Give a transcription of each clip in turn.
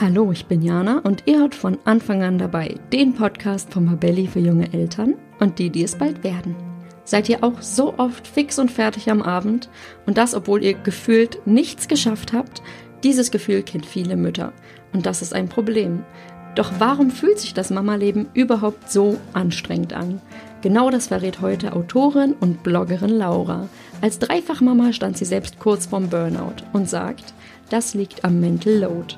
Hallo, ich bin Jana und ihr hört von Anfang an dabei den Podcast von Mabelli für junge Eltern und die, die es bald werden. Seid ihr auch so oft fix und fertig am Abend und das, obwohl ihr gefühlt nichts geschafft habt? Dieses Gefühl kennt viele Mütter und das ist ein Problem. Doch warum fühlt sich das Mama-Leben überhaupt so anstrengend an? Genau das verrät heute Autorin und Bloggerin Laura. Als Dreifachmama stand sie selbst kurz vorm Burnout und sagt, das liegt am Mental Load.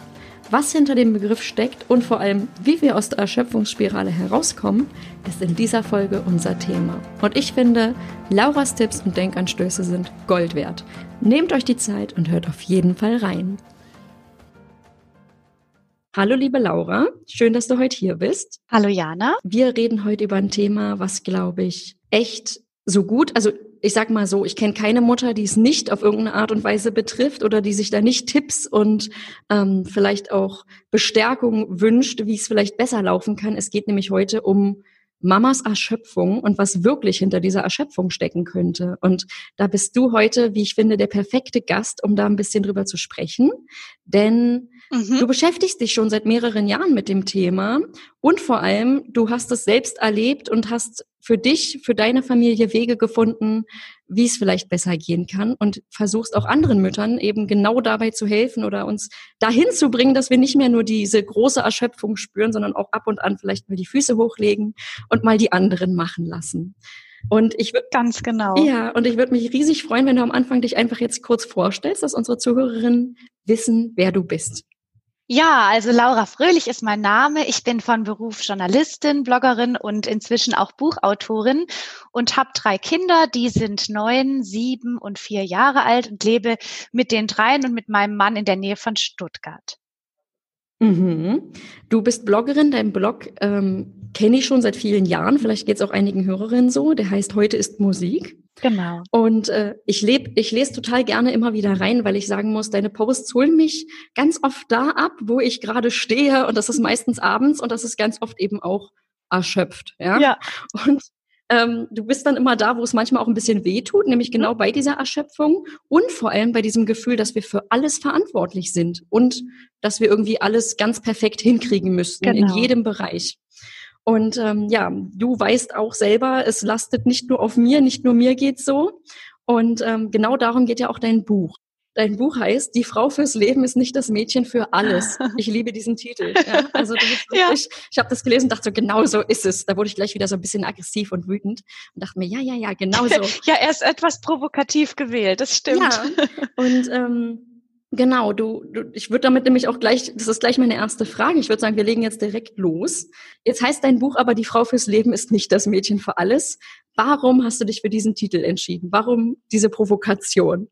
Was hinter dem Begriff steckt und vor allem, wie wir aus der Erschöpfungsspirale herauskommen, ist in dieser Folge unser Thema. Und ich finde, Lauras Tipps und Denkanstöße sind Gold wert. Nehmt euch die Zeit und hört auf jeden Fall rein. Hallo liebe Laura, schön, dass du heute hier bist. Hallo Jana. Wir reden heute über ein Thema, was glaube ich echt so gut, also ich sag mal so, ich kenne keine Mutter, die es nicht auf irgendeine Art und Weise betrifft oder die sich da nicht Tipps und ähm, vielleicht auch Bestärkung wünscht, wie es vielleicht besser laufen kann. Es geht nämlich heute um Mamas Erschöpfung und was wirklich hinter dieser Erschöpfung stecken könnte. Und da bist du heute, wie ich finde, der perfekte Gast, um da ein bisschen drüber zu sprechen. Denn mhm. du beschäftigst dich schon seit mehreren Jahren mit dem Thema und vor allem, du hast es selbst erlebt und hast für dich, für deine Familie Wege gefunden, wie es vielleicht besser gehen kann und versuchst auch anderen Müttern eben genau dabei zu helfen oder uns dahin zu bringen, dass wir nicht mehr nur diese große Erschöpfung spüren, sondern auch ab und an vielleicht mal die Füße hochlegen und mal die anderen machen lassen. Und ich würde ganz genau. Ja, und ich würde mich riesig freuen, wenn du am Anfang dich einfach jetzt kurz vorstellst, dass unsere Zuhörerinnen wissen, wer du bist. Ja, also Laura Fröhlich ist mein Name. Ich bin von Beruf Journalistin, Bloggerin und inzwischen auch Buchautorin und habe drei Kinder, die sind neun, sieben und vier Jahre alt und lebe mit den dreien und mit meinem Mann in der Nähe von Stuttgart. Mhm. Du bist Bloggerin, dein Blog ähm, kenne ich schon seit vielen Jahren, vielleicht geht es auch einigen Hörerinnen so, der heißt Heute ist Musik. Genau. Und äh, ich lebe, ich lese total gerne immer wieder rein, weil ich sagen muss, deine Posts holen mich ganz oft da ab, wo ich gerade stehe und das ist meistens abends und das ist ganz oft eben auch erschöpft. Ja. ja. Und ähm, du bist dann immer da, wo es manchmal auch ein bisschen weh tut, nämlich mhm. genau bei dieser Erschöpfung und vor allem bei diesem Gefühl, dass wir für alles verantwortlich sind und dass wir irgendwie alles ganz perfekt hinkriegen müssten genau. in jedem Bereich. Und ähm, ja, du weißt auch selber, es lastet nicht nur auf mir, nicht nur mir geht's so. Und ähm, genau darum geht ja auch dein Buch. Dein Buch heißt Die Frau fürs Leben ist nicht das Mädchen für alles. Ich liebe diesen Titel. Ja, also das ist wirklich, ja. ich habe das gelesen und dachte so, genau so ist es. Da wurde ich gleich wieder so ein bisschen aggressiv und wütend und dachte mir, ja, ja, ja, genau so. ja, er ist etwas provokativ gewählt, das stimmt. Ja. Und ähm, Genau, du, du ich würde damit nämlich auch gleich, das ist gleich meine erste Frage. Ich würde sagen, wir legen jetzt direkt los. Jetzt heißt dein Buch aber, die Frau fürs Leben ist nicht das Mädchen für alles. Warum hast du dich für diesen Titel entschieden? Warum diese Provokation?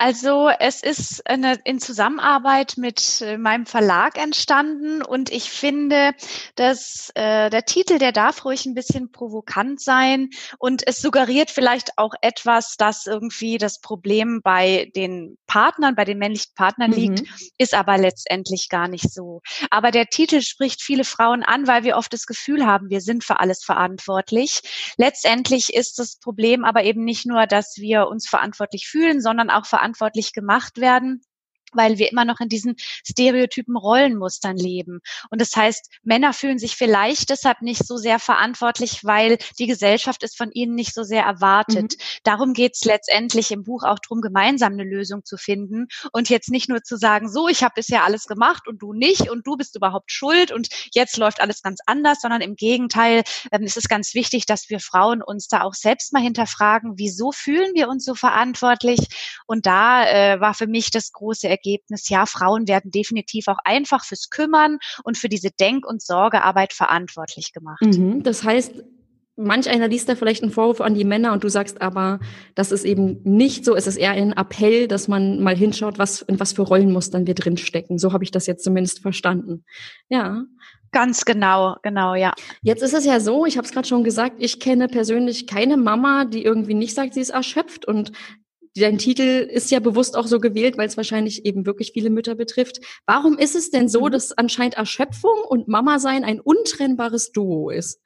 Also es ist eine, in Zusammenarbeit mit äh, meinem Verlag entstanden und ich finde, dass äh, der Titel, der darf ruhig ein bisschen provokant sein und es suggeriert vielleicht auch etwas, dass irgendwie das Problem bei den Partnern, bei den männlichen Partnern mhm. liegt, ist aber letztendlich gar nicht so. Aber der Titel spricht viele Frauen an, weil wir oft das Gefühl haben, wir sind für alles verantwortlich. Letztendlich ist das Problem aber eben nicht nur, dass wir uns verantwortlich fühlen, sondern auch verantwortlich verantwortlich gemacht werden weil wir immer noch in diesen stereotypen Rollenmustern leben. Und das heißt, Männer fühlen sich vielleicht deshalb nicht so sehr verantwortlich, weil die Gesellschaft es von ihnen nicht so sehr erwartet. Mhm. Darum geht es letztendlich im Buch auch darum, gemeinsam eine Lösung zu finden und jetzt nicht nur zu sagen, so, ich habe bisher alles gemacht und du nicht und du bist überhaupt schuld und jetzt läuft alles ganz anders, sondern im Gegenteil ähm, ist es ganz wichtig, dass wir Frauen uns da auch selbst mal hinterfragen, wieso fühlen wir uns so verantwortlich? Und da äh, war für mich das große Ergebnis, ja, Frauen werden definitiv auch einfach fürs Kümmern und für diese Denk- und Sorgearbeit verantwortlich gemacht. Mhm, das heißt, manch einer liest da vielleicht einen Vorwurf an die Männer und du sagst aber, das ist eben nicht so. Es ist eher ein Appell, dass man mal hinschaut, was, in was für Rollenmustern wir drinstecken. So habe ich das jetzt zumindest verstanden. Ja. Ganz genau, genau, ja. Jetzt ist es ja so, ich habe es gerade schon gesagt, ich kenne persönlich keine Mama, die irgendwie nicht sagt, sie ist erschöpft und Dein Titel ist ja bewusst auch so gewählt, weil es wahrscheinlich eben wirklich viele Mütter betrifft. Warum ist es denn so, mhm. dass anscheinend Erschöpfung und Mama sein ein untrennbares Duo ist?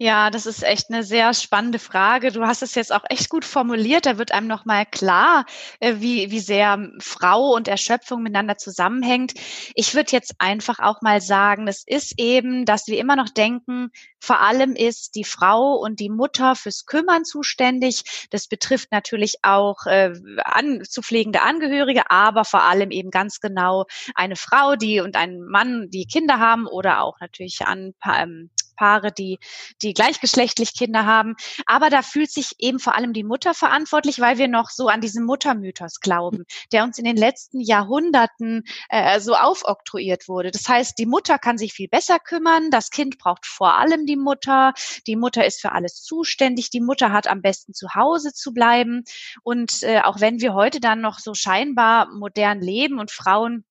Ja, das ist echt eine sehr spannende Frage. Du hast es jetzt auch echt gut formuliert. Da wird einem nochmal klar, äh, wie, wie sehr Frau und Erschöpfung miteinander zusammenhängt. Ich würde jetzt einfach auch mal sagen, es ist eben, dass wir immer noch denken, vor allem ist die Frau und die Mutter fürs Kümmern zuständig. Das betrifft natürlich auch äh, an, zu pflegende Angehörige, aber vor allem eben ganz genau eine Frau, die und ein Mann, die Kinder haben oder auch natürlich an ähm, Paare, die, die gleichgeschlechtlich Kinder haben. Aber da fühlt sich eben vor allem die Mutter verantwortlich, weil wir noch so an diesen Muttermythos glauben, der uns in den letzten Jahrhunderten äh, so aufoktroyiert wurde. Das heißt, die Mutter kann sich viel besser kümmern, das Kind braucht vor allem die Mutter, die Mutter ist für alles zuständig, die Mutter hat am besten zu Hause zu bleiben. Und äh, auch wenn wir heute dann noch so scheinbar modern leben und Frauen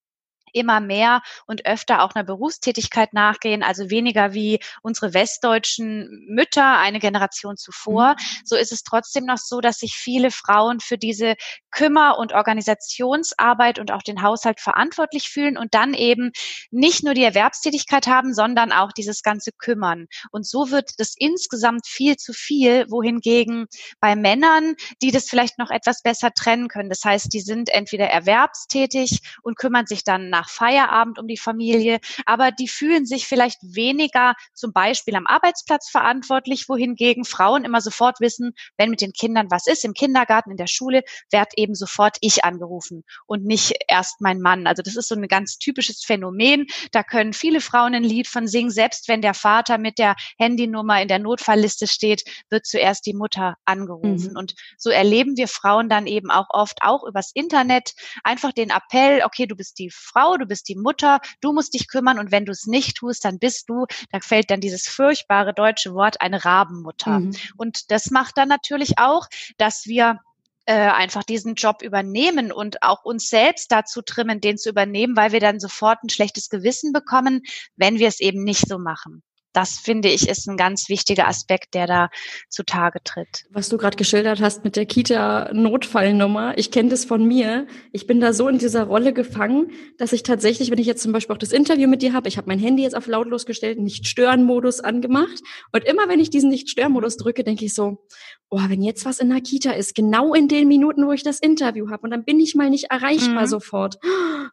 immer mehr und öfter auch einer Berufstätigkeit nachgehen, also weniger wie unsere westdeutschen Mütter eine Generation zuvor. Mhm. So ist es trotzdem noch so, dass sich viele Frauen für diese Kümmer- und Organisationsarbeit und auch den Haushalt verantwortlich fühlen und dann eben nicht nur die Erwerbstätigkeit haben, sondern auch dieses ganze Kümmern. Und so wird das insgesamt viel zu viel, wohingegen bei Männern, die das vielleicht noch etwas besser trennen können. Das heißt, die sind entweder erwerbstätig und kümmern sich dann nach Feierabend um die Familie, aber die fühlen sich vielleicht weniger zum Beispiel am Arbeitsplatz verantwortlich, wohingegen Frauen immer sofort wissen, wenn mit den Kindern was ist, im Kindergarten, in der Schule, werd eben sofort ich angerufen und nicht erst mein Mann. Also das ist so ein ganz typisches Phänomen. Da können viele Frauen ein Lied von singen. Selbst wenn der Vater mit der Handynummer in der Notfallliste steht, wird zuerst die Mutter angerufen. Mhm. Und so erleben wir Frauen dann eben auch oft auch übers Internet einfach den Appell, okay, du bist die Frau, du bist die Mutter, du musst dich kümmern und wenn du es nicht tust, dann bist du, da fällt dann dieses furchtbare deutsche Wort, eine Rabenmutter. Mhm. Und das macht dann natürlich auch, dass wir äh, einfach diesen Job übernehmen und auch uns selbst dazu trimmen, den zu übernehmen, weil wir dann sofort ein schlechtes Gewissen bekommen, wenn wir es eben nicht so machen das finde ich ist ein ganz wichtiger Aspekt, der da zutage tritt. Was du gerade geschildert hast mit der Kita-Notfallnummer, ich kenne das von mir. Ich bin da so in dieser Rolle gefangen, dass ich tatsächlich, wenn ich jetzt zum Beispiel auch das Interview mit dir habe, ich habe mein Handy jetzt auf lautlos gestellt, Nicht-Stören-Modus angemacht. Und immer wenn ich diesen Nicht-Stören-Modus drücke, denke ich so, oh, wenn jetzt was in der Kita ist, genau in den Minuten, wo ich das Interview habe und dann bin ich mal nicht erreichbar mhm. sofort,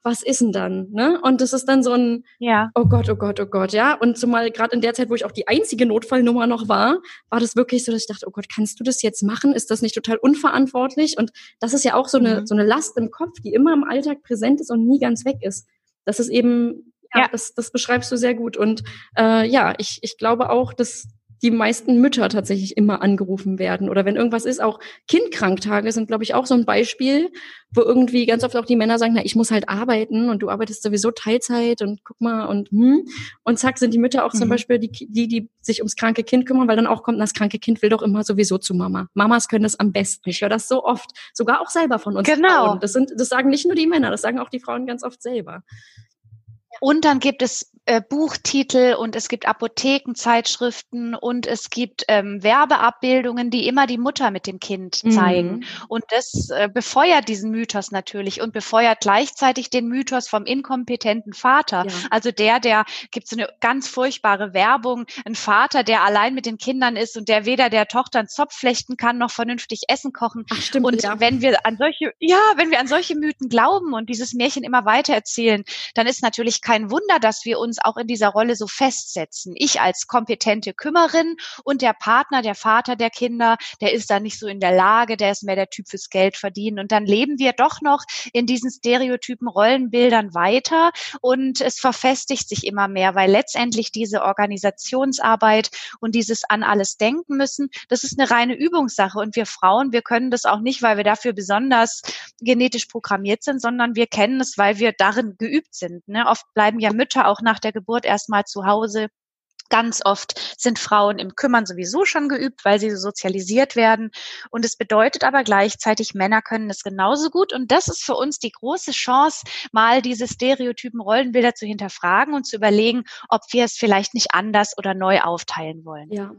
was ist denn dann? Ne? Und das ist dann so ein, ja. oh Gott, oh Gott, oh Gott, ja. Und zumal gerade in der Zeit, wo ich auch die einzige Notfallnummer noch war, war das wirklich so, dass ich dachte, oh Gott, kannst du das jetzt machen? Ist das nicht total unverantwortlich? Und das ist ja auch so eine, mhm. so eine Last im Kopf, die immer im Alltag präsent ist und nie ganz weg ist. Das ist eben, ja, ja. Das, das beschreibst du sehr gut. Und äh, ja, ich, ich glaube auch, dass die meisten Mütter tatsächlich immer angerufen werden. Oder wenn irgendwas ist, auch Kindkranktage sind, glaube ich, auch so ein Beispiel, wo irgendwie ganz oft auch die Männer sagen, na, ich muss halt arbeiten und du arbeitest sowieso Teilzeit und guck mal und hm. Und zack, sind die Mütter auch mhm. zum Beispiel die, die, die sich ums kranke Kind kümmern, weil dann auch kommt, das kranke Kind will doch immer sowieso zu Mama. Mamas können das am besten. Ich höre das so oft, sogar auch selber von uns. Genau. Frauen. Das sind, das sagen nicht nur die Männer, das sagen auch die Frauen ganz oft selber. Und dann gibt es äh, Buchtitel und es gibt Apothekenzeitschriften und es gibt ähm, Werbeabbildungen, die immer die Mutter mit dem Kind zeigen. Mhm. Und das äh, befeuert diesen Mythos natürlich und befeuert gleichzeitig den Mythos vom inkompetenten Vater. Ja. Also der, der gibt so eine ganz furchtbare Werbung, ein Vater, der allein mit den Kindern ist und der weder der Tochter einen Zopf flechten kann noch vernünftig Essen kochen. Ach, stimmt, und ja. wenn wir an solche, ja, wenn wir an solche Mythen glauben und dieses Märchen immer weiter erzählen, dann ist natürlich kein Wunder, dass wir uns auch in dieser Rolle so festsetzen. Ich als kompetente Kümmerin und der Partner, der Vater der Kinder, der ist da nicht so in der Lage, der ist mehr der Typ fürs Geld verdienen. Und dann leben wir doch noch in diesen Stereotypen Rollenbildern weiter und es verfestigt sich immer mehr, weil letztendlich diese Organisationsarbeit und dieses an alles denken müssen, das ist eine reine Übungssache. Und wir Frauen, wir können das auch nicht, weil wir dafür besonders genetisch programmiert sind, sondern wir kennen es, weil wir darin geübt sind. Ne? Oft bleiben ja Mütter auch nach der Geburt erstmal zu Hause. Ganz oft sind Frauen im Kümmern sowieso schon geübt, weil sie so sozialisiert werden. Und es bedeutet aber gleichzeitig, Männer können es genauso gut. Und das ist für uns die große Chance, mal diese Stereotypen Rollenbilder zu hinterfragen und zu überlegen, ob wir es vielleicht nicht anders oder neu aufteilen wollen. Ja.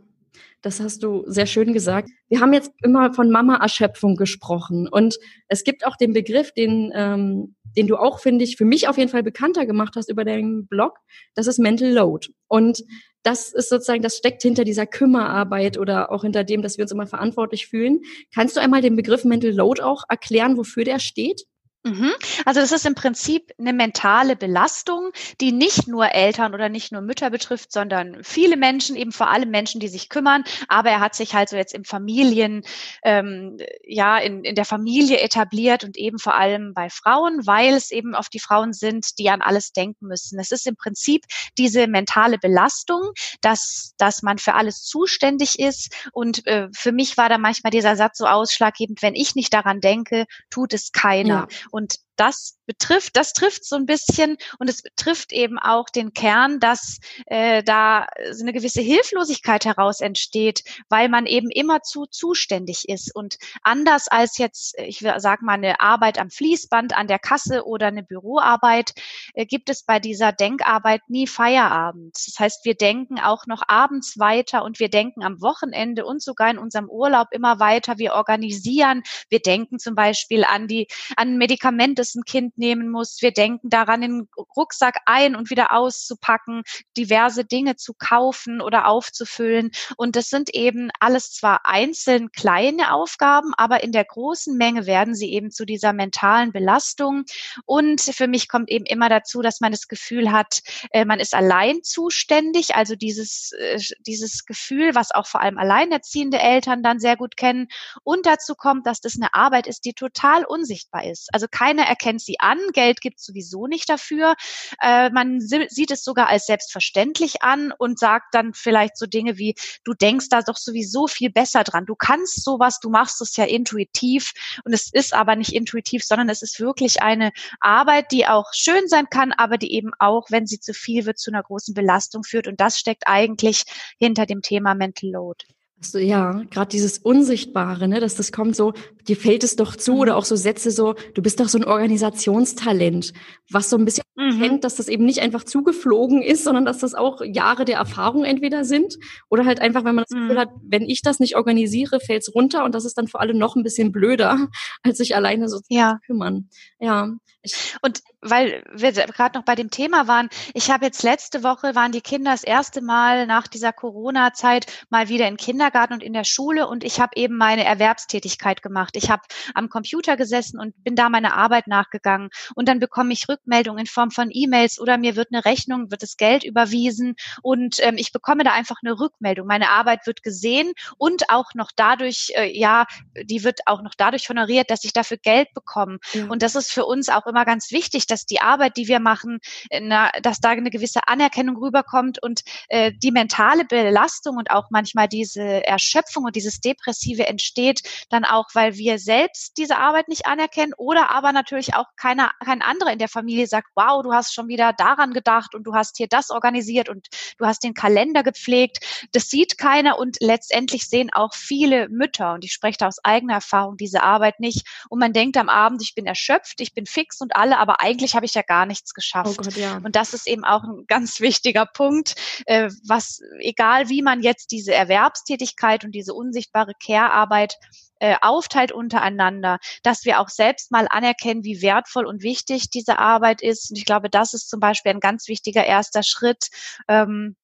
Das hast du sehr schön gesagt. Wir haben jetzt immer von Mama-Erschöpfung gesprochen und es gibt auch den Begriff, den ähm, den du auch, finde ich, für mich auf jeden Fall bekannter gemacht hast über deinen Blog, das ist Mental Load. Und das ist sozusagen, das steckt hinter dieser Kümmerarbeit oder auch hinter dem, dass wir uns immer verantwortlich fühlen. Kannst du einmal den Begriff Mental Load auch erklären, wofür der steht? Mhm. Also das ist im Prinzip eine mentale Belastung, die nicht nur Eltern oder nicht nur Mütter betrifft, sondern viele Menschen, eben vor allem Menschen, die sich kümmern. Aber er hat sich halt so jetzt im Familien, ähm, ja, in, in der Familie etabliert und eben vor allem bei Frauen, weil es eben oft die Frauen sind, die an alles denken müssen. Es ist im Prinzip diese mentale Belastung, dass, dass man für alles zuständig ist. Und äh, für mich war da manchmal dieser Satz so ausschlaggebend, wenn ich nicht daran denke, tut es keiner. Ja. Und das betrifft, das trifft so ein bisschen und es betrifft eben auch den Kern, dass äh, da so eine gewisse Hilflosigkeit heraus entsteht, weil man eben immer zu zuständig ist und anders als jetzt, ich sag mal eine Arbeit am Fließband, an der Kasse oder eine Büroarbeit, äh, gibt es bei dieser Denkarbeit nie Feierabend. Das heißt, wir denken auch noch abends weiter und wir denken am Wochenende und sogar in unserem Urlaub immer weiter. Wir organisieren, wir denken zum Beispiel an die an Medikamente, das ein Kind nehmen muss. Wir denken daran, den Rucksack ein und wieder auszupacken, diverse Dinge zu kaufen oder aufzufüllen. Und das sind eben alles zwar einzeln kleine Aufgaben, aber in der großen Menge werden sie eben zu dieser mentalen Belastung. Und für mich kommt eben immer dazu, dass man das Gefühl hat, äh, man ist allein zuständig. Also dieses, äh, dieses Gefühl, was auch vor allem alleinerziehende Eltern dann sehr gut kennen. Und dazu kommt, dass das eine Arbeit ist, die total unsichtbar ist. Also keiner erkennt sie an. Geld gibt sowieso nicht dafür. Äh, man sieht es sogar als selbstverständlich an und sagt dann vielleicht so Dinge wie, du denkst da doch sowieso viel besser dran. Du kannst sowas, du machst es ja intuitiv und es ist aber nicht intuitiv, sondern es ist wirklich eine Arbeit, die auch schön sein kann, aber die eben auch, wenn sie zu viel wird, zu einer großen Belastung führt. Und das steckt eigentlich hinter dem Thema Mental Load. Also ja, gerade dieses Unsichtbare, ne, dass das kommt so, dir fällt es doch zu, mhm. oder auch so Sätze so, du bist doch so ein Organisationstalent, was so ein bisschen mhm. kennt, dass das eben nicht einfach zugeflogen ist, sondern dass das auch Jahre der Erfahrung entweder sind oder halt einfach, wenn man das Gefühl mhm. hat, wenn ich das nicht organisiere, fällt es runter und das ist dann für alle noch ein bisschen blöder, als sich alleine so ja. zu kümmern. Ja. Und weil wir gerade noch bei dem Thema waren, ich habe jetzt letzte Woche waren die Kinder das erste Mal nach dieser Corona-Zeit mal wieder im Kindergarten und in der Schule und ich habe eben meine Erwerbstätigkeit gemacht. Ich habe am Computer gesessen und bin da meiner Arbeit nachgegangen und dann bekomme ich Rückmeldungen in Form von E-Mails oder mir wird eine Rechnung, wird das Geld überwiesen und ähm, ich bekomme da einfach eine Rückmeldung. Meine Arbeit wird gesehen und auch noch dadurch, äh, ja, die wird auch noch dadurch honoriert, dass ich dafür Geld bekomme. Ja. Und das ist für uns auch immer ganz wichtig, dass die Arbeit, die wir machen, äh, na, dass da eine gewisse Anerkennung rüberkommt und äh, die mentale Belastung und auch manchmal diese Erschöpfung und dieses Depressive entsteht dann auch, weil wir selbst diese Arbeit nicht anerkennen oder aber natürlich auch keiner, kein anderer in der Familie sagt, wow, du hast schon wieder daran gedacht und du hast hier das organisiert und du hast den Kalender gepflegt. Das sieht keiner und letztendlich sehen auch viele Mütter und ich spreche da aus eigener Erfahrung diese Arbeit nicht und man denkt am Abend, ich bin erschöpft, ich bin fix und alle, aber eigentlich habe ich ja gar nichts geschafft. Oh Gott, ja. Und das ist eben auch ein ganz wichtiger Punkt, äh, was, egal wie man jetzt diese Erwerbstätigkeit und diese unsichtbare Care-Arbeit äh, aufteilt untereinander, dass wir auch selbst mal anerkennen, wie wertvoll und wichtig diese Arbeit ist. Und ich glaube, das ist zum Beispiel ein ganz wichtiger erster Schritt, ähm,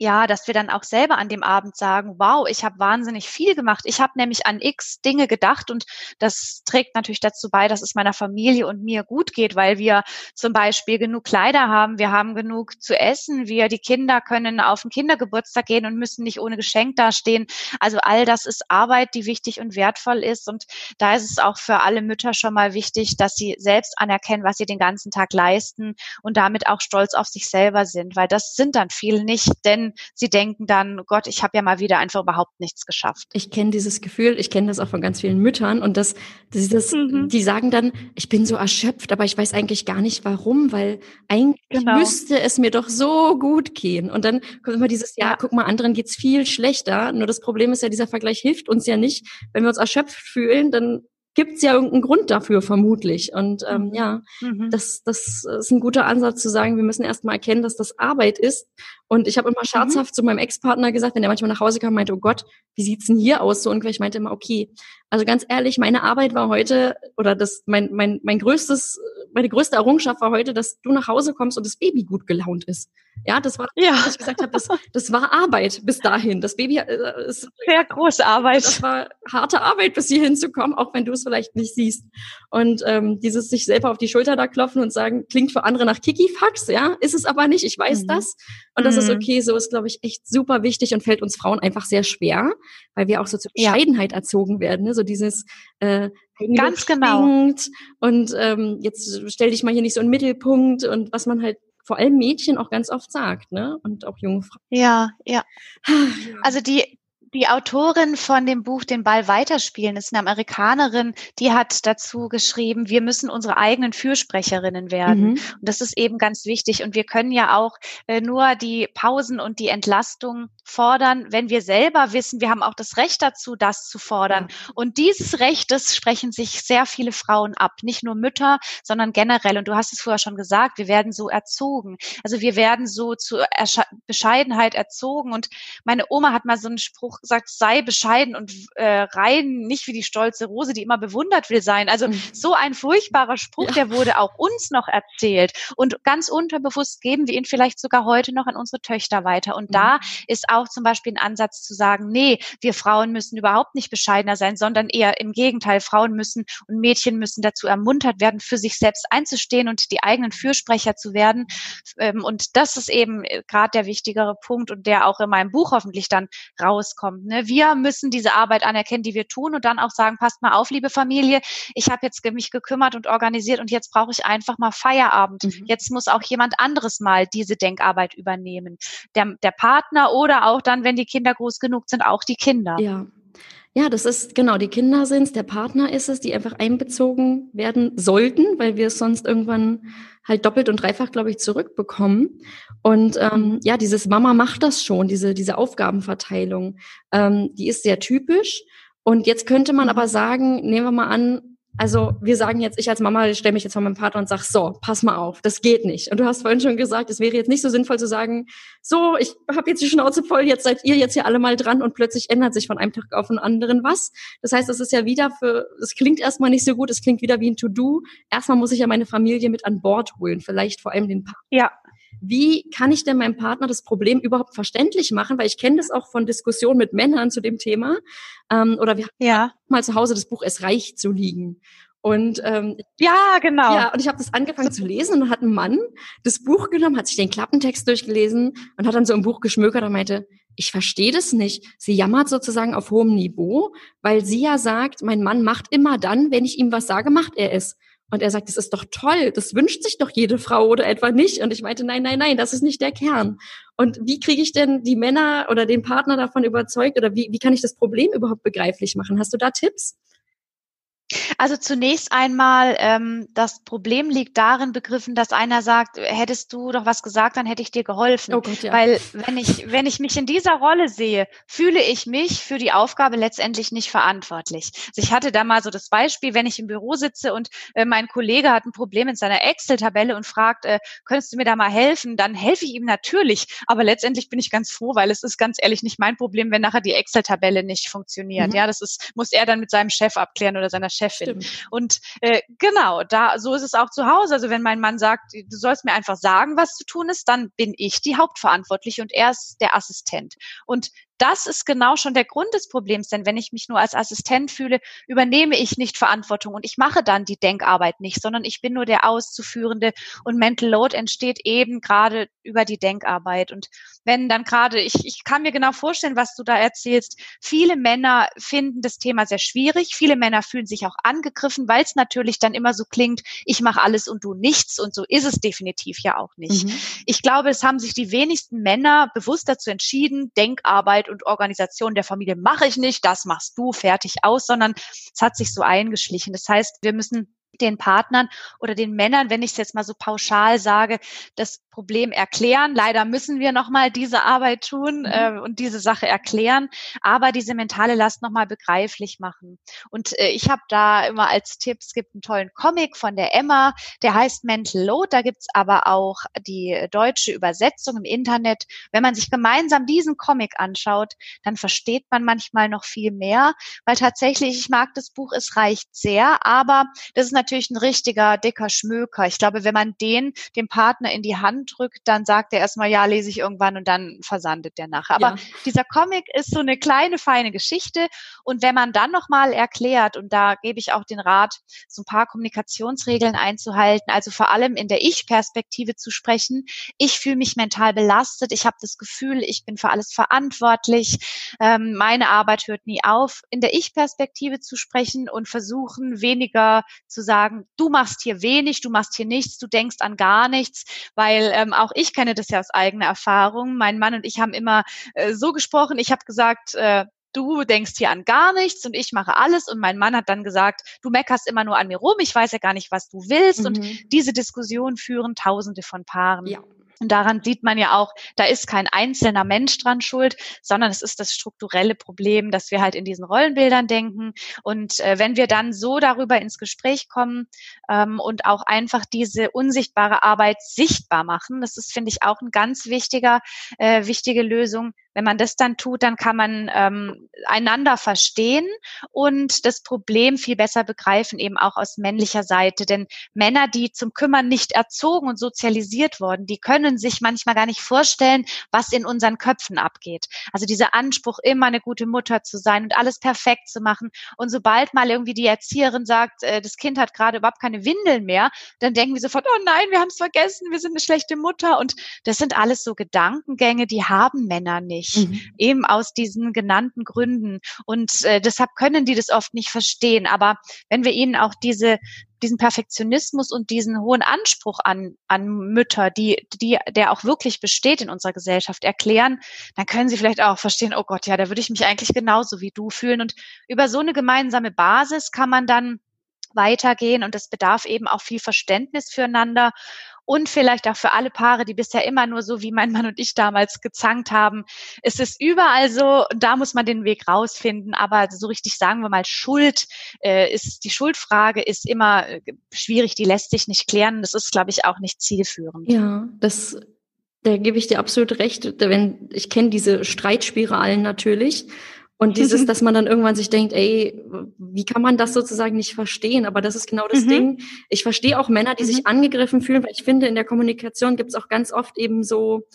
ja, dass wir dann auch selber an dem Abend sagen, wow, ich habe wahnsinnig viel gemacht. Ich habe nämlich an x Dinge gedacht und das trägt natürlich dazu bei, dass es meiner Familie und mir gut geht, weil wir zum Beispiel genug Kleider haben, wir haben genug zu essen, wir, die Kinder können auf den Kindergeburtstag gehen und müssen nicht ohne Geschenk dastehen. Also all das ist Arbeit, die wichtig und wertvoll ist und da ist es auch für alle Mütter schon mal wichtig, dass sie selbst anerkennen, was sie den ganzen Tag leisten und damit auch stolz auf sich selber sind, weil das sind dann viele nicht, denn sie denken dann, Gott, ich habe ja mal wieder einfach überhaupt nichts geschafft. Ich kenne dieses Gefühl, ich kenne das auch von ganz vielen Müttern und das, das, das mhm. die sagen dann, ich bin so erschöpft, aber ich weiß eigentlich gar nicht warum, weil eigentlich genau. müsste es mir doch so gut gehen. Und dann kommt immer dieses, ja, ja, guck mal, anderen geht's viel schlechter. Nur das Problem ist ja, dieser Vergleich hilft uns ja nicht. Wenn wir uns erschöpft fühlen, dann gibt es ja irgendeinen Grund dafür, vermutlich. Und ähm, mhm. ja, mhm. das, das ist ein guter Ansatz zu sagen, wir müssen erstmal erkennen, dass das Arbeit ist. Und ich habe immer mhm. scherzhaft mhm. zu meinem Ex-Partner gesagt, wenn der manchmal nach Hause kam, meinte, oh Gott, wie sieht's denn hier aus? So ungefähr. Ich meinte immer, okay, also ganz ehrlich, meine Arbeit war heute, oder das mein, mein, mein größtes meine größte Errungenschaft war heute, dass du nach Hause kommst und das Baby gut gelaunt ist. Ja, das war, ja. was ich gesagt habe, das, das war Arbeit bis dahin. Das Baby äh, ist sehr große Arbeit. Das war harte Arbeit, bis hierhin zu kommen, auch wenn du es vielleicht nicht siehst. Und ähm, dieses sich selber auf die Schulter da klopfen und sagen, klingt für andere nach Kikifax, ja, ist es aber nicht. Ich weiß mhm. das und das mhm. ist okay. So ist, glaube ich, echt super wichtig und fällt uns Frauen einfach sehr schwer, weil wir auch so zur Bescheidenheit ja. erzogen werden. Ne? So dieses äh, ganz genau und ähm, jetzt stell dich mal hier nicht so in den Mittelpunkt und was man halt vor allem Mädchen auch ganz oft sagt, ne? Und auch junge Frauen. Ja, ja. Also die, die Autorin von dem Buch Den Ball weiterspielen ist eine Amerikanerin, die hat dazu geschrieben, wir müssen unsere eigenen Fürsprecherinnen werden. Mhm. Und das ist eben ganz wichtig. Und wir können ja auch äh, nur die Pausen und die Entlastung fordern, wenn wir selber wissen, wir haben auch das Recht dazu, das zu fordern. Und dieses Recht, das sprechen sich sehr viele Frauen ab. Nicht nur Mütter, sondern generell. Und du hast es vorher schon gesagt, wir werden so erzogen. Also wir werden so zu Ersche Bescheidenheit erzogen. Und meine Oma hat mal so einen Spruch gesagt, sei bescheiden und äh, rein, nicht wie die stolze Rose, die immer bewundert will sein. Also mhm. so ein furchtbarer Spruch, ja. der wurde auch uns noch erzählt. Und ganz unterbewusst geben wir ihn vielleicht sogar heute noch an unsere Töchter weiter. Und mhm. da ist auch zum Beispiel ein Ansatz zu sagen, nee, wir Frauen müssen überhaupt nicht bescheidener sein, sondern eher im Gegenteil, Frauen müssen und Mädchen müssen dazu ermuntert werden, für sich selbst einzustehen und die eigenen Fürsprecher zu werden. Ähm, und das ist eben äh, gerade der wichtigere Punkt und der auch in meinem Buch hoffentlich dann rauskommt kommt. Ne? Wir müssen diese Arbeit anerkennen, die wir tun und dann auch sagen, passt mal auf, liebe Familie, ich habe jetzt mich gekümmert und organisiert und jetzt brauche ich einfach mal Feierabend. Mhm. Jetzt muss auch jemand anderes mal diese Denkarbeit übernehmen. Der, der Partner oder auch dann, wenn die Kinder groß genug sind, auch die Kinder. Ja. Ja, das ist genau, die Kinder sind es, der Partner ist es, die einfach einbezogen werden sollten, weil wir es sonst irgendwann halt doppelt und dreifach, glaube ich, zurückbekommen. Und ähm, ja, dieses Mama macht das schon, diese, diese Aufgabenverteilung, ähm, die ist sehr typisch. Und jetzt könnte man aber sagen, nehmen wir mal an, also wir sagen jetzt, ich als Mama stelle mich jetzt vor meinem Partner und sag, so, pass mal auf, das geht nicht. Und du hast vorhin schon gesagt, es wäre jetzt nicht so sinnvoll zu sagen, so, ich habe jetzt die Schnauze voll, jetzt seid ihr jetzt hier alle mal dran und plötzlich ändert sich von einem Tag auf den anderen was. Das heißt, es ist ja wieder für, es klingt erstmal nicht so gut, es klingt wieder wie ein To-Do. Erstmal muss ich ja meine Familie mit an Bord holen, vielleicht vor allem den Partner. Ja wie kann ich denn meinem Partner das Problem überhaupt verständlich machen? Weil ich kenne das auch von Diskussionen mit Männern zu dem Thema. Ähm, oder wir haben ja. mal zu Hause das Buch Es reicht zu liegen. Und ähm, ja, genau. Ja, und ich habe das angefangen zu lesen und dann hat ein Mann das Buch genommen, hat sich den Klappentext durchgelesen und hat dann so im Buch geschmökert und meinte, ich verstehe das nicht. Sie jammert sozusagen auf hohem Niveau, weil sie ja sagt, mein Mann macht immer dann, wenn ich ihm was sage, macht er es. Und er sagt, das ist doch toll, das wünscht sich doch jede Frau oder etwa nicht. Und ich meinte, nein, nein, nein, das ist nicht der Kern. Und wie kriege ich denn die Männer oder den Partner davon überzeugt oder wie, wie kann ich das Problem überhaupt begreiflich machen? Hast du da Tipps? Also zunächst einmal, ähm, das Problem liegt darin begriffen, dass einer sagt, hättest du doch was gesagt, dann hätte ich dir geholfen. Oh Gott, ja. Weil wenn ich, wenn ich mich in dieser Rolle sehe, fühle ich mich für die Aufgabe letztendlich nicht verantwortlich. Also ich hatte da mal so das Beispiel, wenn ich im Büro sitze und äh, mein Kollege hat ein Problem in seiner Excel-Tabelle und fragt, äh, könntest du mir da mal helfen, dann helfe ich ihm natürlich. Aber letztendlich bin ich ganz froh, weil es ist ganz ehrlich nicht mein Problem, wenn nachher die Excel-Tabelle nicht funktioniert. Mhm. Ja, das ist, muss er dann mit seinem Chef abklären oder seiner Chefin. Stimmt. Und äh, genau, da so ist es auch zu Hause. Also wenn mein Mann sagt, du sollst mir einfach sagen, was zu tun ist, dann bin ich die Hauptverantwortliche und er ist der Assistent. Und das ist genau schon der Grund des Problems, denn wenn ich mich nur als Assistent fühle, übernehme ich nicht Verantwortung und ich mache dann die Denkarbeit nicht, sondern ich bin nur der Auszuführende und Mental Load entsteht eben gerade über die Denkarbeit. Und wenn dann gerade, ich, ich kann mir genau vorstellen, was du da erzählst, viele Männer finden das Thema sehr schwierig, viele Männer fühlen sich auch angegriffen, weil es natürlich dann immer so klingt, ich mache alles und du nichts und so ist es definitiv ja auch nicht. Mhm. Ich glaube, es haben sich die wenigsten Männer bewusst dazu entschieden, Denkarbeit und Organisation der Familie mache ich nicht, das machst du fertig aus, sondern es hat sich so eingeschlichen. Das heißt, wir müssen den Partnern oder den Männern, wenn ich es jetzt mal so pauschal sage, das Problem erklären. Leider müssen wir nochmal diese Arbeit tun mhm. äh, und diese Sache erklären, aber diese mentale Last nochmal begreiflich machen. Und äh, ich habe da immer als Tipp, es gibt einen tollen Comic von der Emma, der heißt Mental Load. Da gibt's aber auch die deutsche Übersetzung im Internet. Wenn man sich gemeinsam diesen Comic anschaut, dann versteht man manchmal noch viel mehr, weil tatsächlich, ich mag das Buch, es reicht sehr, aber das ist natürlich ein richtiger dicker Schmöker. Ich glaube, wenn man den dem Partner in die Hand drückt, dann sagt er erstmal, ja, lese ich irgendwann und dann versandet der nachher. Aber ja. dieser Comic ist so eine kleine, feine Geschichte. Und wenn man dann nochmal erklärt, und da gebe ich auch den Rat, so ein paar Kommunikationsregeln einzuhalten, also vor allem in der Ich-Perspektive zu sprechen. Ich fühle mich mental belastet. Ich habe das Gefühl, ich bin für alles verantwortlich. Ähm, meine Arbeit hört nie auf. In der Ich-Perspektive zu sprechen und versuchen, weniger zu sagen, du machst hier wenig, du machst hier nichts, du denkst an gar nichts, weil ähm, auch ich kenne das ja aus eigener Erfahrung. Mein Mann und ich haben immer äh, so gesprochen. Ich habe gesagt, äh, du denkst hier an gar nichts und ich mache alles. Und mein Mann hat dann gesagt, du meckerst immer nur an mir rum, ich weiß ja gar nicht, was du willst. Mhm. Und diese Diskussion führen Tausende von Paaren. Ja. Und daran sieht man ja auch, da ist kein einzelner Mensch dran schuld, sondern es ist das strukturelle Problem, dass wir halt in diesen Rollenbildern denken. Und äh, wenn wir dann so darüber ins Gespräch kommen ähm, und auch einfach diese unsichtbare Arbeit sichtbar machen, das ist, finde ich, auch ein ganz wichtiger, äh, wichtige Lösung, wenn man das dann tut, dann kann man ähm, einander verstehen und das Problem viel besser begreifen, eben auch aus männlicher Seite. Denn Männer, die zum Kümmern nicht erzogen und sozialisiert wurden, die können sich manchmal gar nicht vorstellen, was in unseren Köpfen abgeht. Also dieser Anspruch, immer eine gute Mutter zu sein und alles perfekt zu machen. Und sobald mal irgendwie die Erzieherin sagt, äh, das Kind hat gerade überhaupt keine Windeln mehr, dann denken wir sofort, oh nein, wir haben es vergessen, wir sind eine schlechte Mutter. Und das sind alles so Gedankengänge, die haben Männer nicht nicht, mhm. eben aus diesen genannten Gründen. Und äh, deshalb können die das oft nicht verstehen. Aber wenn wir ihnen auch diese diesen Perfektionismus und diesen hohen Anspruch an, an Mütter, die, die, der auch wirklich besteht in unserer Gesellschaft, erklären, dann können sie vielleicht auch verstehen, oh Gott, ja, da würde ich mich eigentlich genauso wie du fühlen. Und über so eine gemeinsame Basis kann man dann weitergehen und es bedarf eben auch viel Verständnis füreinander und vielleicht auch für alle Paare, die bisher immer nur so wie mein Mann und ich damals gezankt haben. Es ist überall so, da muss man den Weg rausfinden, aber so richtig sagen wir mal, Schuld äh, ist, die Schuldfrage ist immer äh, schwierig, die lässt sich nicht klären. Das ist, glaube ich, auch nicht zielführend. Ja, das da gebe ich dir absolut recht. Wenn ich kenne diese Streitspiralen natürlich und dieses, dass man dann irgendwann sich denkt, ey, wie kann man das sozusagen nicht verstehen? Aber das ist genau das mhm. Ding. Ich verstehe auch Männer, die mhm. sich angegriffen fühlen, weil ich finde, in der Kommunikation gibt es auch ganz oft eben so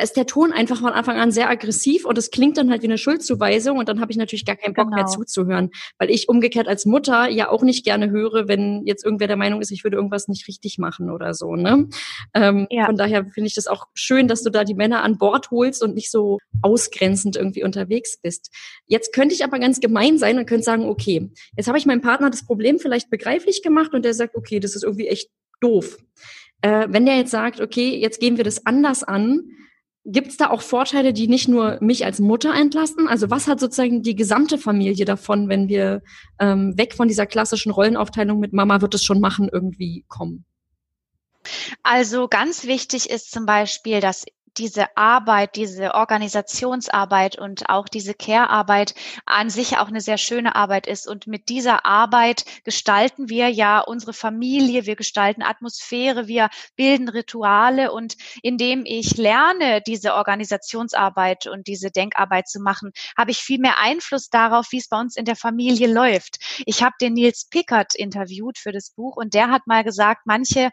ist der Ton einfach von Anfang an sehr aggressiv und es klingt dann halt wie eine Schuldzuweisung und dann habe ich natürlich gar keinen Bock genau. mehr zuzuhören, weil ich umgekehrt als Mutter ja auch nicht gerne höre, wenn jetzt irgendwer der Meinung ist, ich würde irgendwas nicht richtig machen oder so. Ne? Ähm, ja. Von daher finde ich das auch schön, dass du da die Männer an Bord holst und nicht so ausgrenzend irgendwie unterwegs bist. Jetzt könnte ich aber ganz gemein sein und könnte sagen, okay, jetzt habe ich meinem Partner das Problem vielleicht begreiflich gemacht und der sagt, okay, das ist irgendwie echt doof. Äh, wenn der jetzt sagt, okay, jetzt gehen wir das anders an, Gibt es da auch Vorteile, die nicht nur mich als Mutter entlasten? Also was hat sozusagen die gesamte Familie davon, wenn wir ähm, weg von dieser klassischen Rollenaufteilung mit Mama wird es schon machen irgendwie kommen? Also ganz wichtig ist zum Beispiel, dass diese Arbeit, diese Organisationsarbeit und auch diese Care-Arbeit an sich auch eine sehr schöne Arbeit ist. Und mit dieser Arbeit gestalten wir ja unsere Familie, wir gestalten Atmosphäre, wir bilden Rituale. Und indem ich lerne, diese Organisationsarbeit und diese Denkarbeit zu machen, habe ich viel mehr Einfluss darauf, wie es bei uns in der Familie läuft. Ich habe den Nils Pickert interviewt für das Buch und der hat mal gesagt, manche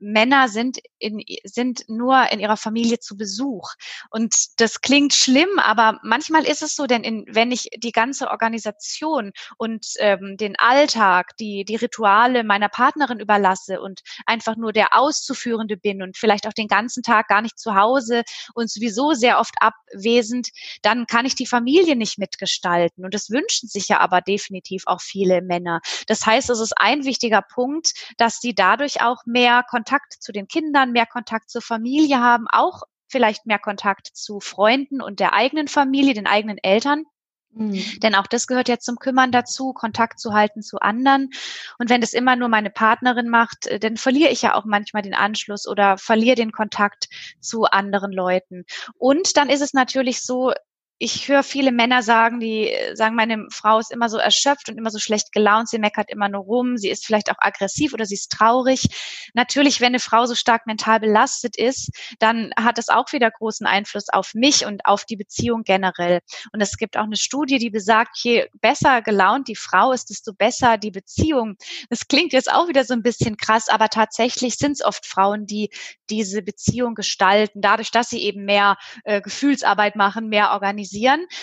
Männer sind, in, sind nur in ihrer Familie zu Besuch. Und das klingt schlimm, aber manchmal ist es so, denn in, wenn ich die ganze Organisation und ähm, den Alltag, die, die Rituale meiner Partnerin überlasse und einfach nur der Auszuführende bin und vielleicht auch den ganzen Tag gar nicht zu Hause und sowieso sehr oft abwesend, dann kann ich die Familie nicht mitgestalten. Und das wünschen sich ja aber definitiv auch viele Männer. Das heißt, es ist ein wichtiger Punkt, dass sie dadurch auch mehr Kontakt Kontakt zu den Kindern, mehr Kontakt zur Familie haben, auch vielleicht mehr Kontakt zu Freunden und der eigenen Familie, den eigenen Eltern. Mhm. Denn auch das gehört ja zum Kümmern dazu, Kontakt zu halten zu anderen. Und wenn das immer nur meine Partnerin macht, äh, dann verliere ich ja auch manchmal den Anschluss oder verliere den Kontakt zu anderen Leuten. Und dann ist es natürlich so, ich höre viele Männer sagen, die sagen, meine Frau ist immer so erschöpft und immer so schlecht gelaunt, sie meckert immer nur rum, sie ist vielleicht auch aggressiv oder sie ist traurig. Natürlich, wenn eine Frau so stark mental belastet ist, dann hat das auch wieder großen Einfluss auf mich und auf die Beziehung generell. Und es gibt auch eine Studie, die besagt, je besser gelaunt die Frau ist, desto besser die Beziehung. Das klingt jetzt auch wieder so ein bisschen krass, aber tatsächlich sind es oft Frauen, die diese Beziehung gestalten, dadurch, dass sie eben mehr äh, Gefühlsarbeit machen, mehr organisieren.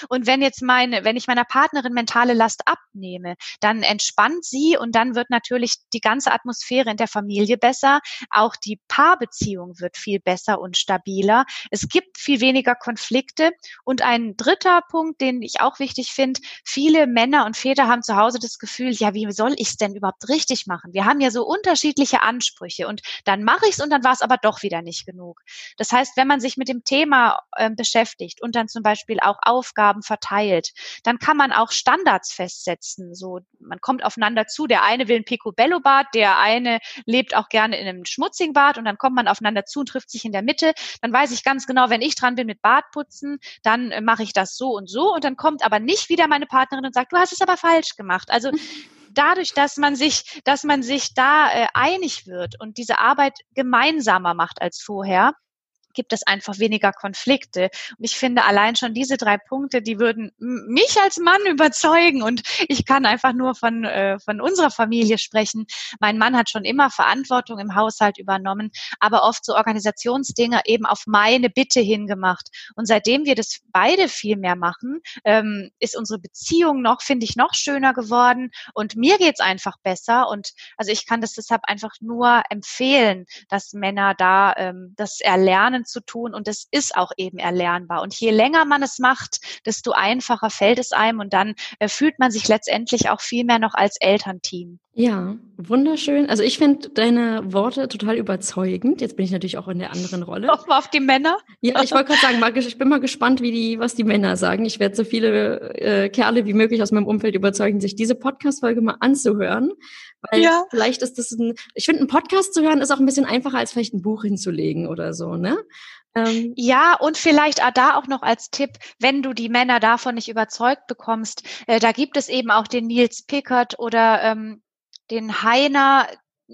Und wenn jetzt meine, wenn ich meiner Partnerin mentale Last abnehme, dann entspannt sie und dann wird natürlich die ganze Atmosphäre in der Familie besser. Auch die Paarbeziehung wird viel besser und stabiler. Es gibt viel weniger Konflikte. Und ein dritter Punkt, den ich auch wichtig finde, viele Männer und Väter haben zu Hause das Gefühl, ja, wie soll ich es denn überhaupt richtig machen? Wir haben ja so unterschiedliche Ansprüche und dann mache ich es und dann war es aber doch wieder nicht genug. Das heißt, wenn man sich mit dem Thema äh, beschäftigt und dann zum Beispiel auch Aufgaben verteilt, dann kann man auch Standards festsetzen. So, man kommt aufeinander zu. Der eine will ein Picobello-Bad, der eine lebt auch gerne in einem schmutzigen Bad und dann kommt man aufeinander zu und trifft sich in der Mitte. Dann weiß ich ganz genau, wenn ich dran bin mit Badputzen, dann äh, mache ich das so und so und dann kommt aber nicht wieder meine Partnerin und sagt, du hast es aber falsch gemacht. Also dadurch, dass man sich, dass man sich da äh, einig wird und diese Arbeit gemeinsamer macht als vorher, gibt es einfach weniger Konflikte. Und ich finde allein schon diese drei Punkte, die würden mich als Mann überzeugen. Und ich kann einfach nur von, äh, von unserer Familie sprechen. Mein Mann hat schon immer Verantwortung im Haushalt übernommen, aber oft so Organisationsdinge eben auf meine Bitte hingemacht. Und seitdem wir das beide viel mehr machen, ähm, ist unsere Beziehung noch, finde ich, noch schöner geworden. Und mir geht's einfach besser. Und also ich kann das deshalb einfach nur empfehlen, dass Männer da ähm, das erlernen zu tun und es ist auch eben erlernbar. Und je länger man es macht, desto einfacher fällt es einem und dann äh, fühlt man sich letztendlich auch viel mehr noch als Elternteam. Ja, wunderschön. Also ich finde deine Worte total überzeugend. Jetzt bin ich natürlich auch in der anderen Rolle. Nochmal auf die Männer? Ja, ich wollte gerade sagen, mal, ich bin mal gespannt, wie die, was die Männer sagen. Ich werde so viele äh, Kerle wie möglich aus meinem Umfeld überzeugen, sich diese Podcast-Folge mal anzuhören. Weil ja. vielleicht ist das ein, ich finde, ein Podcast zu hören ist auch ein bisschen einfacher, als vielleicht ein Buch hinzulegen oder so, ne? Ähm, ja, und vielleicht da auch noch als Tipp, wenn du die Männer davon nicht überzeugt bekommst, äh, da gibt es eben auch den Nils Pickert oder ähm, den Heiner,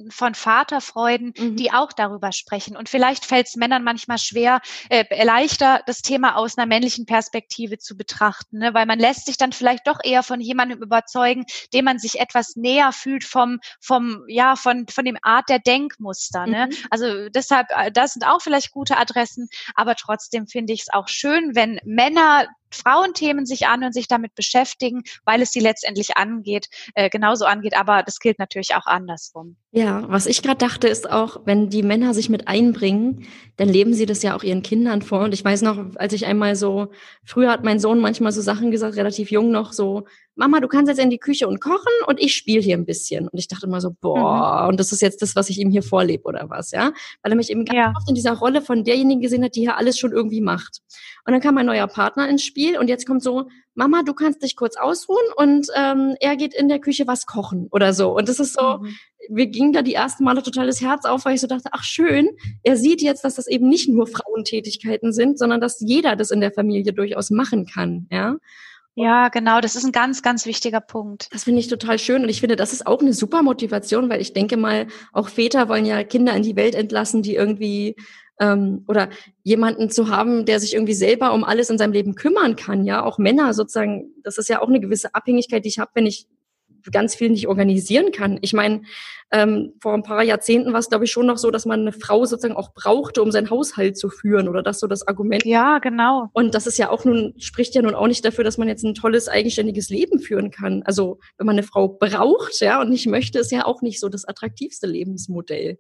von Vaterfreuden, mhm. die auch darüber sprechen. Und vielleicht fällt es Männern manchmal schwer, äh, leichter das Thema aus einer männlichen Perspektive zu betrachten, ne? weil man lässt sich dann vielleicht doch eher von jemandem überzeugen, dem man sich etwas näher fühlt vom, vom, ja, von, von dem Art der Denkmuster. Ne? Mhm. Also deshalb, äh, das sind auch vielleicht gute Adressen, aber trotzdem finde ich es auch schön, wenn Männer Frauenthemen sich an und sich damit beschäftigen, weil es sie letztendlich angeht, äh, genauso angeht. Aber das gilt natürlich auch andersrum. Ja, was ich gerade dachte, ist auch, wenn die Männer sich mit einbringen, dann leben sie das ja auch ihren Kindern vor. Und ich weiß noch, als ich einmal so, früher hat mein Sohn manchmal so Sachen gesagt, relativ jung noch, so, Mama, du kannst jetzt in die Küche und kochen und ich spiele hier ein bisschen. Und ich dachte immer so, boah, mhm. und das ist jetzt das, was ich ihm hier vorlebe oder was, ja? Weil er mich eben ganz ja. oft in dieser Rolle von derjenigen gesehen hat, die hier alles schon irgendwie macht. Und dann kam mein neuer Partner ins Spiel und jetzt kommt so, Mama, du kannst dich kurz ausruhen und ähm, er geht in der Küche was kochen oder so. Und das ist so, mhm. wir gingen da die ersten Male total das Herz auf, weil ich so dachte, ach schön, er sieht jetzt, dass das eben nicht nur Frauentätigkeiten sind, sondern dass jeder das in der Familie durchaus machen kann, ja. Ja, genau, das ist ein ganz, ganz wichtiger Punkt. Das finde ich total schön und ich finde, das ist auch eine super Motivation, weil ich denke mal, auch Väter wollen ja Kinder in die Welt entlassen, die irgendwie ähm, oder jemanden zu haben, der sich irgendwie selber um alles in seinem Leben kümmern kann, ja, auch Männer sozusagen, das ist ja auch eine gewisse Abhängigkeit, die ich habe, wenn ich ganz viel nicht organisieren kann. Ich meine, ähm, vor ein paar Jahrzehnten war es, glaube ich, schon noch so, dass man eine Frau sozusagen auch brauchte, um seinen Haushalt zu führen oder das so das Argument. Ja, genau. Und das ist ja auch nun, spricht ja nun auch nicht dafür, dass man jetzt ein tolles, eigenständiges Leben führen kann. Also, wenn man eine Frau braucht, ja, und nicht möchte, ist ja auch nicht so das attraktivste Lebensmodell.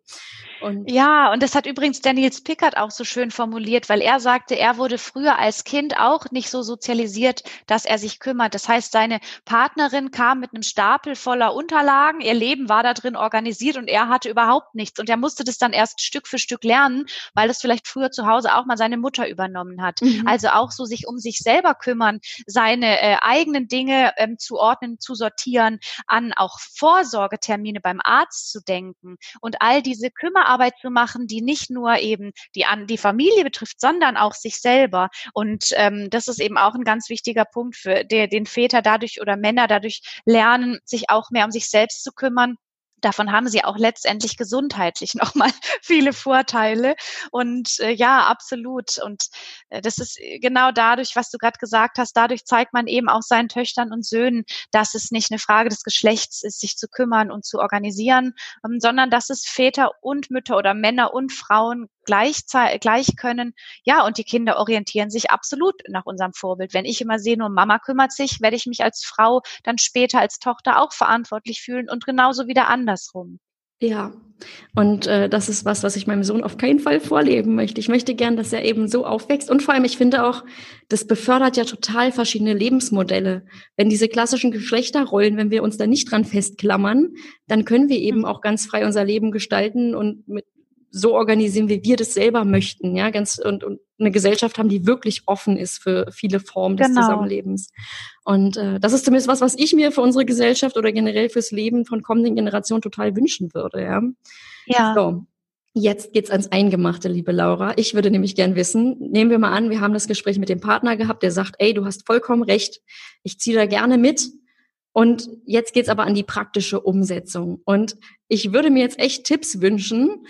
Und ja, und das hat übrigens der Nils Pickert auch so schön formuliert, weil er sagte, er wurde früher als Kind auch nicht so sozialisiert, dass er sich kümmert. Das heißt, seine Partnerin kam mit einem Stapel voller Unterlagen, ihr Leben war da drin organisiert und er hatte überhaupt nichts. Und er musste das dann erst Stück für Stück lernen, weil das vielleicht früher zu Hause auch mal seine Mutter übernommen hat. Mhm. Also auch so sich um sich selber kümmern, seine äh, eigenen Dinge ähm, zu ordnen, zu sortieren, an auch Vorsorgetermine beim Arzt zu denken und all diese Kümmerarbeit Care-Arbeit zu machen, die nicht nur eben die, die Familie betrifft, sondern auch sich selber. Und ähm, das ist eben auch ein ganz wichtiger Punkt, für der, den Väter dadurch oder Männer dadurch lernen, sich auch mehr um sich selbst zu kümmern davon haben sie auch letztendlich gesundheitlich nochmal viele Vorteile. Und äh, ja, absolut. Und äh, das ist genau dadurch, was du gerade gesagt hast, dadurch zeigt man eben auch seinen Töchtern und Söhnen, dass es nicht eine Frage des Geschlechts ist, sich zu kümmern und zu organisieren, ähm, sondern dass es Väter und Mütter oder Männer und Frauen gleich, gleich können. Ja, und die Kinder orientieren sich absolut nach unserem Vorbild. Wenn ich immer sehe, nur Mama kümmert sich, werde ich mich als Frau dann später als Tochter auch verantwortlich fühlen und genauso wieder andersrum. Ja, und äh, das ist was, was ich meinem Sohn auf keinen Fall vorleben möchte. Ich möchte gern, dass er eben so aufwächst. Und vor allem, ich finde auch, das befördert ja total verschiedene Lebensmodelle. Wenn diese klassischen Geschlechterrollen, wenn wir uns da nicht dran festklammern, dann können wir eben mhm. auch ganz frei unser Leben gestalten und mit so organisieren, wie wir das selber möchten, ja, ganz und, und eine Gesellschaft haben, die wirklich offen ist für viele Formen des genau. Zusammenlebens. Und äh, das ist zumindest was, was ich mir für unsere Gesellschaft oder generell fürs Leben von kommenden Generationen total wünschen würde, ja. Ja. So. Jetzt geht's ans Eingemachte, liebe Laura. Ich würde nämlich gern wissen, nehmen wir mal an, wir haben das Gespräch mit dem Partner gehabt, der sagt, ey, du hast vollkommen recht, ich ziehe da gerne mit. Und jetzt geht's aber an die praktische Umsetzung. Und ich würde mir jetzt echt Tipps wünschen,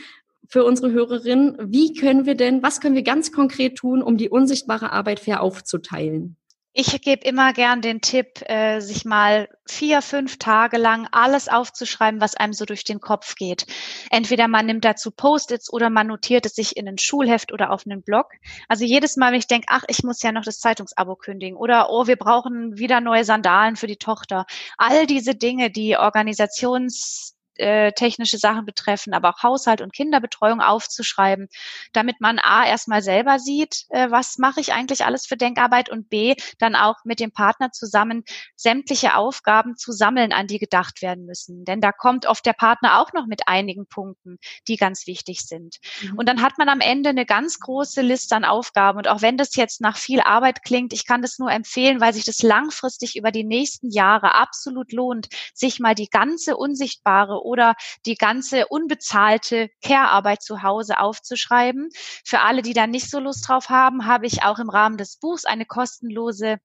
für unsere Hörerinnen, wie können wir denn, was können wir ganz konkret tun, um die unsichtbare Arbeit fair aufzuteilen? Ich gebe immer gern den Tipp, äh, sich mal vier, fünf Tage lang alles aufzuschreiben, was einem so durch den Kopf geht. Entweder man nimmt dazu Post-its oder man notiert es sich in ein Schulheft oder auf einen Blog. Also jedes Mal, wenn ich denke, ach, ich muss ja noch das Zeitungsabo kündigen oder oh, wir brauchen wieder neue Sandalen für die Tochter. All diese Dinge, die Organisations äh, technische Sachen betreffen, aber auch Haushalt und Kinderbetreuung aufzuschreiben, damit man A erstmal selber sieht, äh, was mache ich eigentlich alles für Denkarbeit und B dann auch mit dem Partner zusammen sämtliche Aufgaben zu sammeln, an die gedacht werden müssen. Denn da kommt oft der Partner auch noch mit einigen Punkten, die ganz wichtig sind. Mhm. Und dann hat man am Ende eine ganz große Liste an Aufgaben. Und auch wenn das jetzt nach viel Arbeit klingt, ich kann das nur empfehlen, weil sich das langfristig über die nächsten Jahre absolut lohnt, sich mal die ganze unsichtbare oder die ganze unbezahlte Care-Arbeit zu Hause aufzuschreiben. Für alle, die da nicht so Lust drauf haben, habe ich auch im Rahmen des Buchs eine kostenlose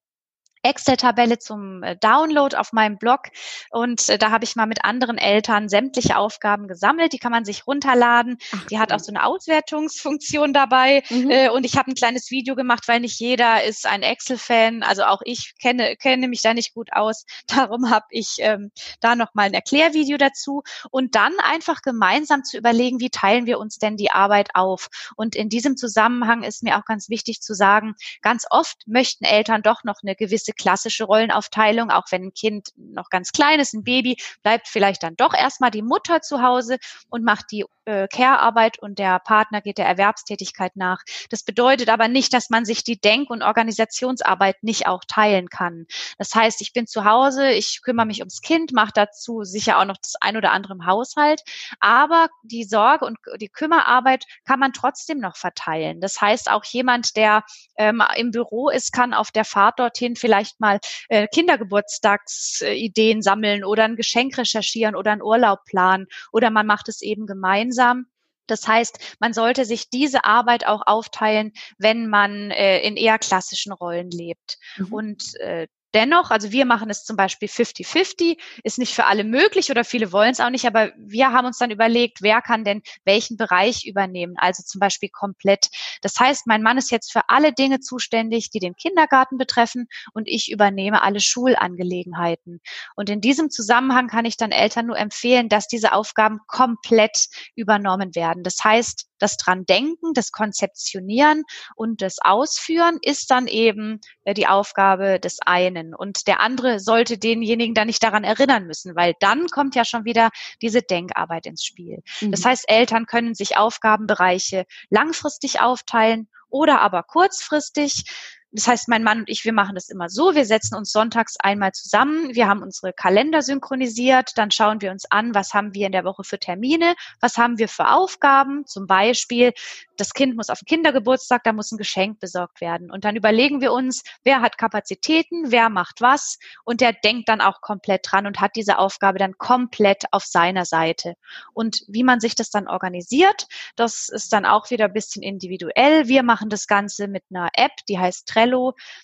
Excel-Tabelle zum äh, Download auf meinem Blog und äh, da habe ich mal mit anderen Eltern sämtliche Aufgaben gesammelt. Die kann man sich runterladen. Ach, die hat auch so eine Auswertungsfunktion dabei mhm. Äh, und ich habe ein kleines Video gemacht, weil nicht jeder ist ein Excel-Fan. Also auch ich kenne kenne mich da nicht gut aus. Darum habe ich ähm, da noch mal ein Erklärvideo dazu und dann einfach gemeinsam zu überlegen, wie teilen wir uns denn die Arbeit auf. Und in diesem Zusammenhang ist mir auch ganz wichtig zu sagen, ganz oft möchten Eltern doch noch eine gewisse klassische Rollenaufteilung, auch wenn ein Kind noch ganz klein ist, ein Baby, bleibt vielleicht dann doch erstmal die Mutter zu Hause und macht die äh, Care-Arbeit und der Partner geht der Erwerbstätigkeit nach. Das bedeutet aber nicht, dass man sich die Denk- und Organisationsarbeit nicht auch teilen kann. Das heißt, ich bin zu Hause, ich kümmere mich ums Kind, mache dazu sicher auch noch das ein oder andere im Haushalt, aber die Sorge und die Kümmerarbeit kann man trotzdem noch verteilen. Das heißt, auch jemand, der ähm, im Büro ist, kann auf der Fahrt dorthin vielleicht mal äh, Kindergeburtstagsideen sammeln oder ein Geschenk recherchieren oder einen Urlaub planen oder man macht es eben gemeinsam. Das heißt, man sollte sich diese Arbeit auch aufteilen, wenn man äh, in eher klassischen Rollen lebt. Mhm. Und äh, Dennoch, also wir machen es zum Beispiel 50-50, ist nicht für alle möglich oder viele wollen es auch nicht, aber wir haben uns dann überlegt, wer kann denn welchen Bereich übernehmen, also zum Beispiel komplett. Das heißt, mein Mann ist jetzt für alle Dinge zuständig, die den Kindergarten betreffen und ich übernehme alle Schulangelegenheiten. Und in diesem Zusammenhang kann ich dann Eltern nur empfehlen, dass diese Aufgaben komplett übernommen werden. Das heißt, das dran denken, das Konzeptionieren und das Ausführen ist dann eben äh, die Aufgabe des einen. Und der andere sollte denjenigen dann nicht daran erinnern müssen, weil dann kommt ja schon wieder diese Denkarbeit ins Spiel. Mhm. Das heißt, Eltern können sich Aufgabenbereiche langfristig aufteilen oder aber kurzfristig. Das heißt, mein Mann und ich, wir machen das immer so. Wir setzen uns sonntags einmal zusammen. Wir haben unsere Kalender synchronisiert. Dann schauen wir uns an, was haben wir in der Woche für Termine, was haben wir für Aufgaben. Zum Beispiel das Kind muss auf den Kindergeburtstag, da muss ein Geschenk besorgt werden. Und dann überlegen wir uns, wer hat Kapazitäten, wer macht was und der denkt dann auch komplett dran und hat diese Aufgabe dann komplett auf seiner Seite. Und wie man sich das dann organisiert, das ist dann auch wieder ein bisschen individuell. Wir machen das Ganze mit einer App, die heißt Trello.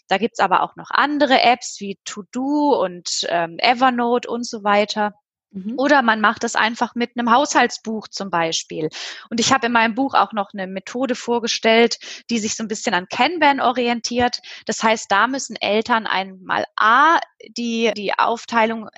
Da gibt's aber auch noch andere Apps wie To-Do und ähm, Evernote und so weiter. Mhm. Oder man macht es einfach mit einem Haushaltsbuch zum Beispiel. Und ich habe in meinem Buch auch noch eine Methode vorgestellt, die sich so ein bisschen an Kanban orientiert. Das heißt, da müssen Eltern einmal A, die, die Aufteilung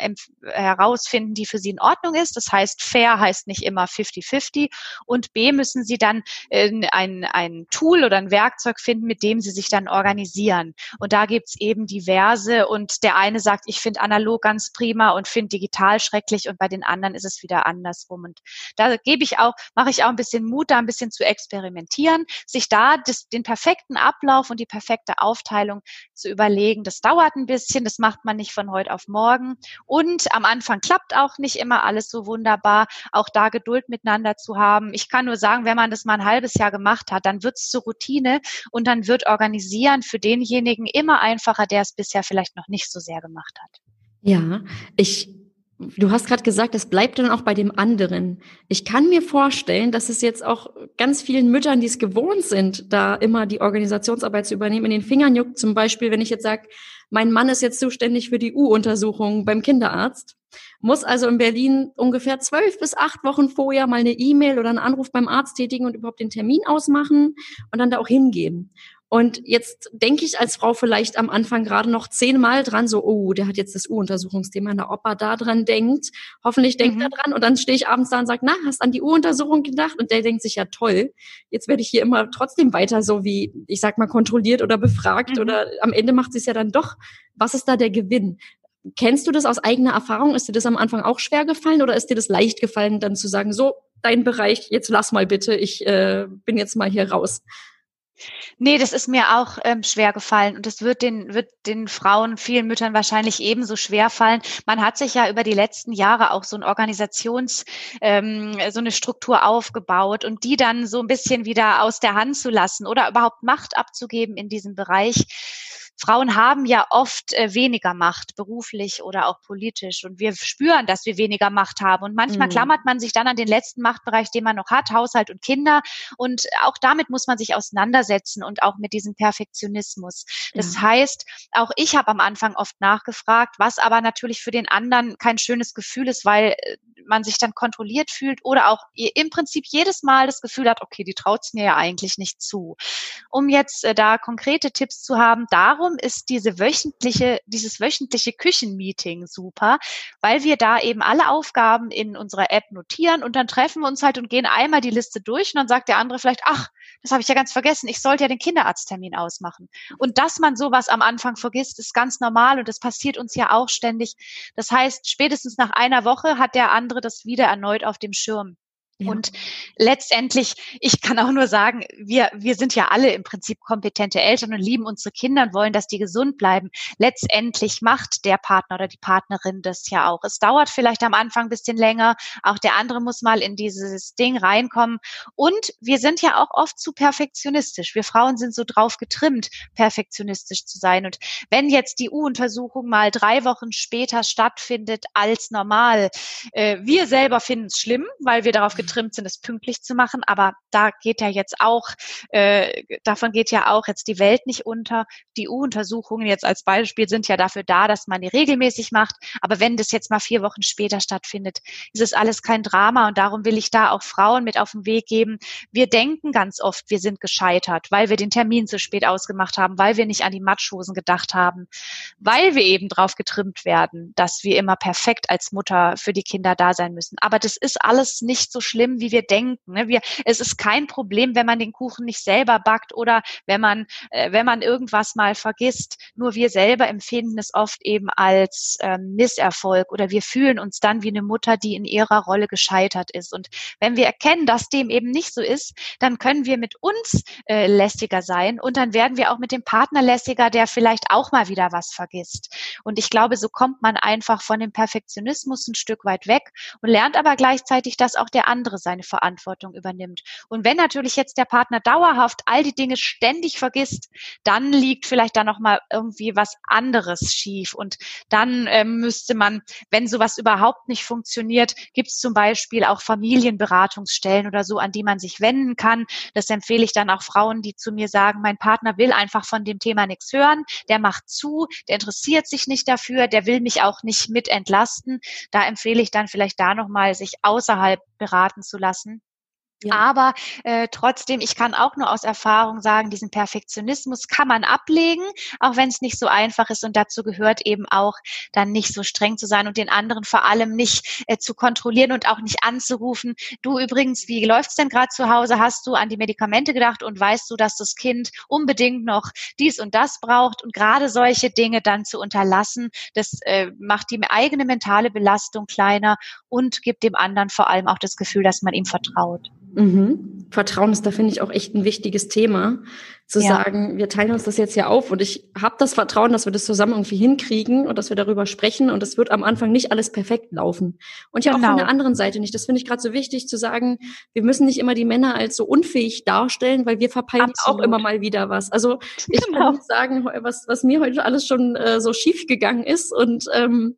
herausfinden, die für sie in Ordnung ist. Das heißt, fair heißt nicht immer 50-50. Und B, müssen sie dann äh, ein, ein Tool oder ein Werkzeug finden, mit dem sie sich dann organisieren. Und da gibt's eben diverse. Und der eine sagt, ich finde analog ganz prima und finde digital schrecklich und bei den anderen ist es wieder andersrum. Und da gebe ich auch, mache ich auch ein bisschen Mut, da ein bisschen zu experimentieren, sich da das, den perfekten Ablauf und die perfekte Aufteilung zu überlegen. Das dauert ein bisschen, das macht man nicht von heute auf morgen. Und am Anfang klappt auch nicht immer alles so wunderbar. Auch da Geduld miteinander zu haben. Ich kann nur sagen, wenn man das mal ein halbes Jahr gemacht hat, dann wird es zur Routine und dann wird Organisieren für denjenigen immer einfacher, der es bisher vielleicht noch nicht so sehr gemacht hat. Ja, ich Du hast gerade gesagt, es bleibt dann auch bei dem anderen. Ich kann mir vorstellen, dass es jetzt auch ganz vielen Müttern, die es gewohnt sind, da immer die Organisationsarbeit zu übernehmen, in den Fingern juckt. Zum Beispiel, wenn ich jetzt sage, mein Mann ist jetzt zuständig für die U-Untersuchung beim Kinderarzt, muss also in Berlin ungefähr zwölf bis acht Wochen vorher mal eine E-Mail oder einen Anruf beim Arzt tätigen und überhaupt den Termin ausmachen und dann da auch hingehen. Und jetzt denke ich als Frau vielleicht am Anfang gerade noch zehnmal dran, so, oh, der hat jetzt das U-Untersuchungsthema, na, ob er da dran denkt. Hoffentlich denkt mhm. er dran. Und dann stehe ich abends da und sage, na, hast an die U-Untersuchung gedacht? Und der denkt sich, ja toll, jetzt werde ich hier immer trotzdem weiter so wie, ich sag mal, kontrolliert oder befragt. Mhm. Oder am Ende macht sie es ja dann doch. Was ist da der Gewinn? Kennst du das aus eigener Erfahrung? Ist dir das am Anfang auch schwer gefallen oder ist dir das leicht gefallen, dann zu sagen, so, dein Bereich, jetzt lass mal bitte, ich äh, bin jetzt mal hier raus? Nee, das ist mir auch ähm, schwer gefallen und es wird den, wird den Frauen, vielen Müttern wahrscheinlich ebenso schwer fallen. Man hat sich ja über die letzten Jahre auch so ein Organisations, ähm, so eine Struktur aufgebaut und die dann so ein bisschen wieder aus der Hand zu lassen oder überhaupt Macht abzugeben in diesem Bereich Frauen haben ja oft äh, weniger Macht, beruflich oder auch politisch. Und wir spüren, dass wir weniger Macht haben. Und manchmal mhm. klammert man sich dann an den letzten Machtbereich, den man noch hat, Haushalt und Kinder. Und auch damit muss man sich auseinandersetzen und auch mit diesem Perfektionismus. Das ja. heißt, auch ich habe am Anfang oft nachgefragt, was aber natürlich für den anderen kein schönes Gefühl ist, weil äh, man sich dann kontrolliert fühlt oder auch im Prinzip jedes Mal das Gefühl hat, okay, die traut es mir ja eigentlich nicht zu. Um jetzt äh, da konkrete Tipps zu haben, darum ist diese wöchentliche, dieses wöchentliche Küchenmeeting super, weil wir da eben alle Aufgaben in unserer App notieren und dann treffen wir uns halt und gehen einmal die Liste durch und dann sagt der andere vielleicht, ach, das habe ich ja ganz vergessen, ich sollte ja den Kinderarzttermin ausmachen. Und dass man sowas am Anfang vergisst, ist ganz normal und das passiert uns ja auch ständig. Das heißt, spätestens nach einer Woche hat der andere das wieder erneut auf dem Schirm. Ja. Und letztendlich, ich kann auch nur sagen, wir, wir sind ja alle im Prinzip kompetente Eltern und lieben unsere Kinder und wollen, dass die gesund bleiben. Letztendlich macht der Partner oder die Partnerin das ja auch. Es dauert vielleicht am Anfang ein bisschen länger. Auch der andere muss mal in dieses Ding reinkommen. Und wir sind ja auch oft zu perfektionistisch. Wir Frauen sind so drauf getrimmt, perfektionistisch zu sein. Und wenn jetzt die U-Untersuchung mal drei Wochen später stattfindet als normal, äh, wir selber finden es schlimm, weil wir darauf getrimmt sind, es pünktlich zu machen. Aber da geht ja jetzt auch, äh, davon geht ja auch jetzt die Welt nicht unter. Die U-Untersuchungen jetzt als Beispiel sind ja dafür da, dass man die regelmäßig macht. Aber wenn das jetzt mal vier Wochen später stattfindet, ist es alles kein Drama. Und darum will ich da auch Frauen mit auf den Weg geben. Wir denken ganz oft, wir sind gescheitert, weil wir den Termin zu spät ausgemacht haben, weil wir nicht an die Matschhosen gedacht haben, weil wir eben drauf getrimmt werden, dass wir immer perfekt als Mutter für die Kinder da sein müssen. Aber das ist alles nicht so schlimm schlimm, wie wir denken. Ne? Wir, es ist kein Problem, wenn man den Kuchen nicht selber backt oder wenn man, äh, wenn man irgendwas mal vergisst. Nur wir selber empfinden es oft eben als ähm, Misserfolg oder wir fühlen uns dann wie eine Mutter, die in ihrer Rolle gescheitert ist. Und wenn wir erkennen, dass dem eben nicht so ist, dann können wir mit uns äh, lästiger sein und dann werden wir auch mit dem Partner lästiger, der vielleicht auch mal wieder was vergisst. Und ich glaube, so kommt man einfach von dem Perfektionismus ein Stück weit weg und lernt aber gleichzeitig, dass auch der andere andere seine Verantwortung übernimmt. Und wenn natürlich jetzt der Partner dauerhaft all die Dinge ständig vergisst, dann liegt vielleicht da noch mal irgendwie was anderes schief. Und dann ähm, müsste man, wenn sowas überhaupt nicht funktioniert, gibt es zum Beispiel auch Familienberatungsstellen oder so, an die man sich wenden kann. Das empfehle ich dann auch Frauen, die zu mir sagen, mein Partner will einfach von dem Thema nichts hören, der macht zu, der interessiert sich nicht dafür, der will mich auch nicht mit entlasten. Da empfehle ich dann vielleicht da nochmal, sich außerhalb beraten zu lassen. Ja. Aber äh, trotzdem, ich kann auch nur aus Erfahrung sagen, diesen Perfektionismus kann man ablegen, auch wenn es nicht so einfach ist. Und dazu gehört eben auch, dann nicht so streng zu sein und den anderen vor allem nicht äh, zu kontrollieren und auch nicht anzurufen. Du übrigens, wie läuft's denn gerade zu Hause? Hast du an die Medikamente gedacht und weißt du, dass das Kind unbedingt noch dies und das braucht? Und gerade solche Dinge dann zu unterlassen, das äh, macht die eigene mentale Belastung kleiner und gibt dem anderen vor allem auch das Gefühl, dass man ihm vertraut. Mhm. Vertrauen ist da, finde ich, auch echt ein wichtiges Thema. Zu ja. sagen, wir teilen uns das jetzt hier auf und ich habe das Vertrauen, dass wir das zusammen irgendwie hinkriegen und dass wir darüber sprechen und es wird am Anfang nicht alles perfekt laufen. Und ja genau. auch von der anderen Seite nicht. Das finde ich gerade so wichtig zu sagen, wir müssen nicht immer die Männer als so unfähig darstellen, weil wir verpeilen Absolut. auch immer mal wieder was. Also ich genau. kann sagen, was, was mir heute alles schon äh, so schief gegangen ist und ähm,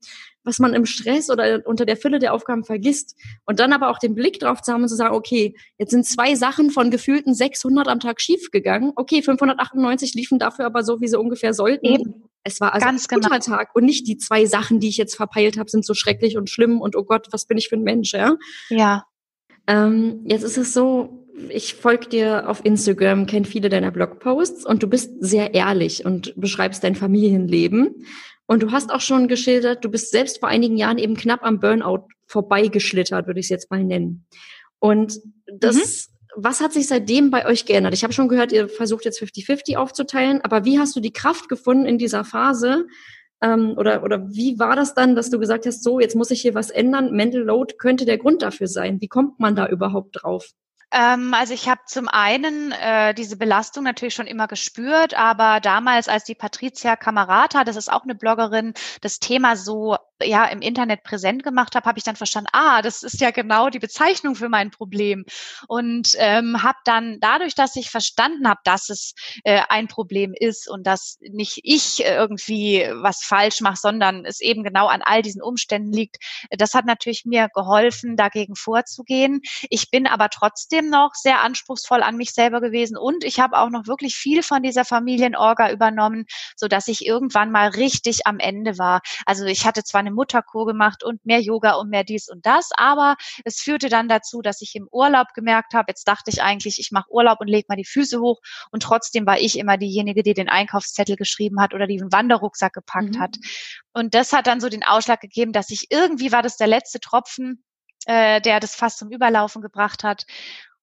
was man im Stress oder unter der Fülle der Aufgaben vergisst. Und dann aber auch den Blick drauf zu haben und zu sagen, okay, jetzt sind zwei Sachen von gefühlten 600 am Tag schiefgegangen. Okay, 598 liefen dafür aber so, wie sie ungefähr sollten. Eben. Es war also Ganz ein guter genau. Tag und nicht die zwei Sachen, die ich jetzt verpeilt habe, sind so schrecklich und schlimm und oh Gott, was bin ich für ein Mensch, ja? Ja. Ähm, jetzt ist es so, ich folge dir auf Instagram, kenne viele deiner Blogposts und du bist sehr ehrlich und beschreibst dein Familienleben. Und du hast auch schon geschildert, du bist selbst vor einigen Jahren eben knapp am Burnout vorbeigeschlittert, würde ich es jetzt mal nennen. Und das, mhm. was hat sich seitdem bei euch geändert? Ich habe schon gehört, ihr versucht jetzt 50-50 aufzuteilen, aber wie hast du die Kraft gefunden in dieser Phase? Ähm, oder, oder wie war das dann, dass du gesagt hast, so, jetzt muss ich hier was ändern? Mental Load könnte der Grund dafür sein. Wie kommt man da überhaupt drauf? Ähm, also ich habe zum einen äh, diese Belastung natürlich schon immer gespürt, aber damals, als die Patricia Camarata, das ist auch eine Bloggerin, das Thema so ja im Internet präsent gemacht habe, habe ich dann verstanden, ah, das ist ja genau die Bezeichnung für mein Problem und ähm, habe dann dadurch, dass ich verstanden habe, dass es äh, ein Problem ist und dass nicht ich irgendwie was falsch mache, sondern es eben genau an all diesen Umständen liegt, das hat natürlich mir geholfen, dagegen vorzugehen. Ich bin aber trotzdem noch sehr anspruchsvoll an mich selber gewesen und ich habe auch noch wirklich viel von dieser Familienorga übernommen, so dass ich irgendwann mal richtig am Ende war. Also ich hatte zwar eine Mutterkur gemacht und mehr Yoga und mehr dies und das. Aber es führte dann dazu, dass ich im Urlaub gemerkt habe, jetzt dachte ich eigentlich, ich mache Urlaub und lege mal die Füße hoch. Und trotzdem war ich immer diejenige, die den Einkaufszettel geschrieben hat oder die den Wanderrucksack gepackt mhm. hat. Und das hat dann so den Ausschlag gegeben, dass ich irgendwie war das der letzte Tropfen, äh, der das fast zum Überlaufen gebracht hat.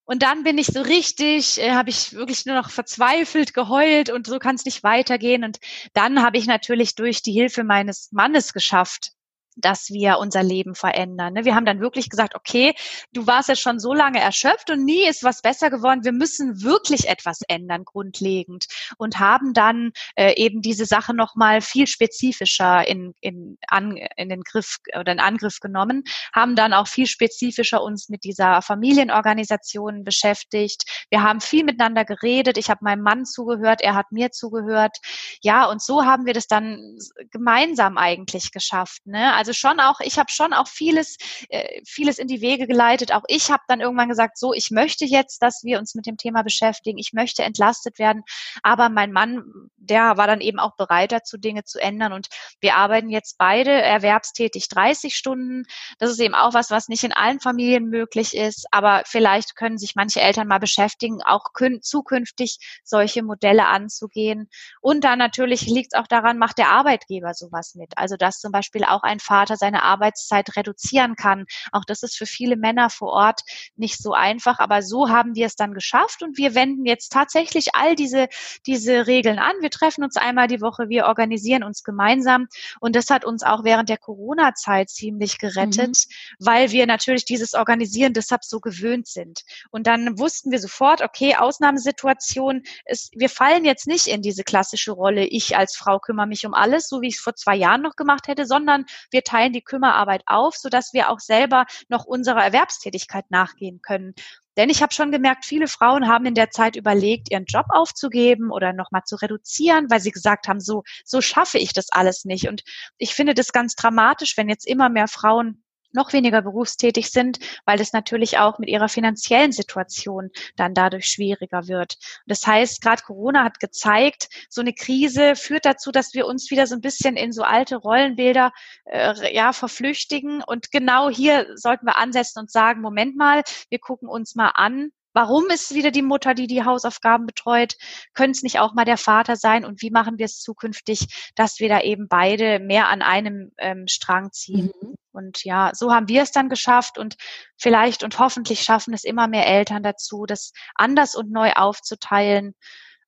Und dann bin ich so richtig, äh, habe ich wirklich nur noch verzweifelt geheult und so kann es nicht weitergehen. Und dann habe ich natürlich durch die Hilfe meines Mannes geschafft, dass wir unser Leben verändern. Ne? Wir haben dann wirklich gesagt, okay, du warst jetzt schon so lange erschöpft und nie ist was besser geworden. Wir müssen wirklich etwas ändern, grundlegend. Und haben dann äh, eben diese Sache nochmal viel spezifischer in, in, an, in den Griff oder in Angriff genommen, haben dann auch viel spezifischer uns mit dieser Familienorganisation beschäftigt. Wir haben viel miteinander geredet. Ich habe meinem Mann zugehört, er hat mir zugehört. Ja, und so haben wir das dann gemeinsam eigentlich geschafft. Ne? Also schon auch, ich habe schon auch vieles, äh, vieles in die Wege geleitet. Auch ich habe dann irgendwann gesagt, so, ich möchte jetzt, dass wir uns mit dem Thema beschäftigen. Ich möchte entlastet werden. Aber mein Mann, der war dann eben auch bereit dazu, Dinge zu ändern. Und wir arbeiten jetzt beide erwerbstätig 30 Stunden. Das ist eben auch was, was nicht in allen Familien möglich ist. Aber vielleicht können sich manche Eltern mal beschäftigen, auch zukünftig solche Modelle anzugehen. Und dann natürlich liegt es auch daran, macht der Arbeitgeber sowas mit. Also dass zum Beispiel auch ein Vater seine Arbeitszeit reduzieren kann. Auch das ist für viele Männer vor Ort nicht so einfach, aber so haben wir es dann geschafft und wir wenden jetzt tatsächlich all diese, diese Regeln an. Wir treffen uns einmal die Woche, wir organisieren uns gemeinsam und das hat uns auch während der Corona-Zeit ziemlich gerettet, mhm. weil wir natürlich dieses Organisieren deshalb so gewöhnt sind. Und dann wussten wir sofort, okay, Ausnahmesituation ist, wir fallen jetzt nicht in diese klassische Rolle, ich als Frau kümmere mich um alles, so wie ich es vor zwei Jahren noch gemacht hätte, sondern wir teilen die Kümmerarbeit auf, sodass wir auch selber noch unserer Erwerbstätigkeit nachgehen können. Denn ich habe schon gemerkt, viele Frauen haben in der Zeit überlegt, ihren Job aufzugeben oder nochmal zu reduzieren, weil sie gesagt haben, so, so schaffe ich das alles nicht. Und ich finde das ganz dramatisch, wenn jetzt immer mehr Frauen noch weniger berufstätig sind, weil es natürlich auch mit ihrer finanziellen Situation dann dadurch schwieriger wird. Das heißt, gerade Corona hat gezeigt, so eine Krise führt dazu, dass wir uns wieder so ein bisschen in so alte Rollenbilder äh, ja verflüchtigen. Und genau hier sollten wir ansetzen und sagen, Moment mal, wir gucken uns mal an, Warum ist wieder die Mutter, die die Hausaufgaben betreut? Könnte es nicht auch mal der Vater sein? Und wie machen wir es zukünftig, dass wir da eben beide mehr an einem ähm, Strang ziehen? Mhm. Und ja, so haben wir es dann geschafft und vielleicht und hoffentlich schaffen es immer mehr Eltern dazu, das anders und neu aufzuteilen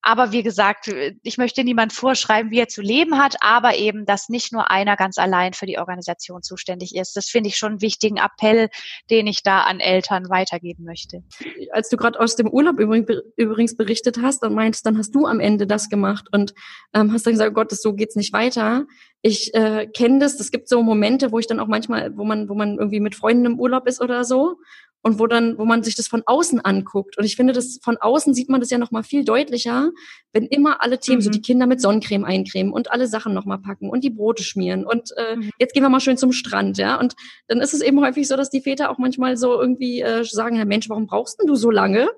aber wie gesagt, ich möchte niemand vorschreiben, wie er zu leben hat, aber eben, dass nicht nur einer ganz allein für die Organisation zuständig ist. Das finde ich schon einen wichtigen Appell, den ich da an Eltern weitergeben möchte. Als du gerade aus dem Urlaub übrigens berichtet hast und meinst, dann hast du am Ende das gemacht und ähm, hast dann gesagt, oh Gott, so geht's nicht weiter. Ich äh, kenne das. Es gibt so Momente, wo ich dann auch manchmal, wo man, wo man irgendwie mit Freunden im Urlaub ist oder so und wo dann, wo man sich das von außen anguckt. Und ich finde, das von außen sieht man das ja noch mal viel deutlicher, wenn immer alle Themen, mhm. so die Kinder mit Sonnencreme eincremen und alle Sachen noch mal packen und die Brote schmieren und äh, mhm. jetzt gehen wir mal schön zum Strand, ja. Und dann ist es eben häufig so, dass die Väter auch manchmal so irgendwie äh, sagen, Herr Mensch, warum brauchst denn du so lange?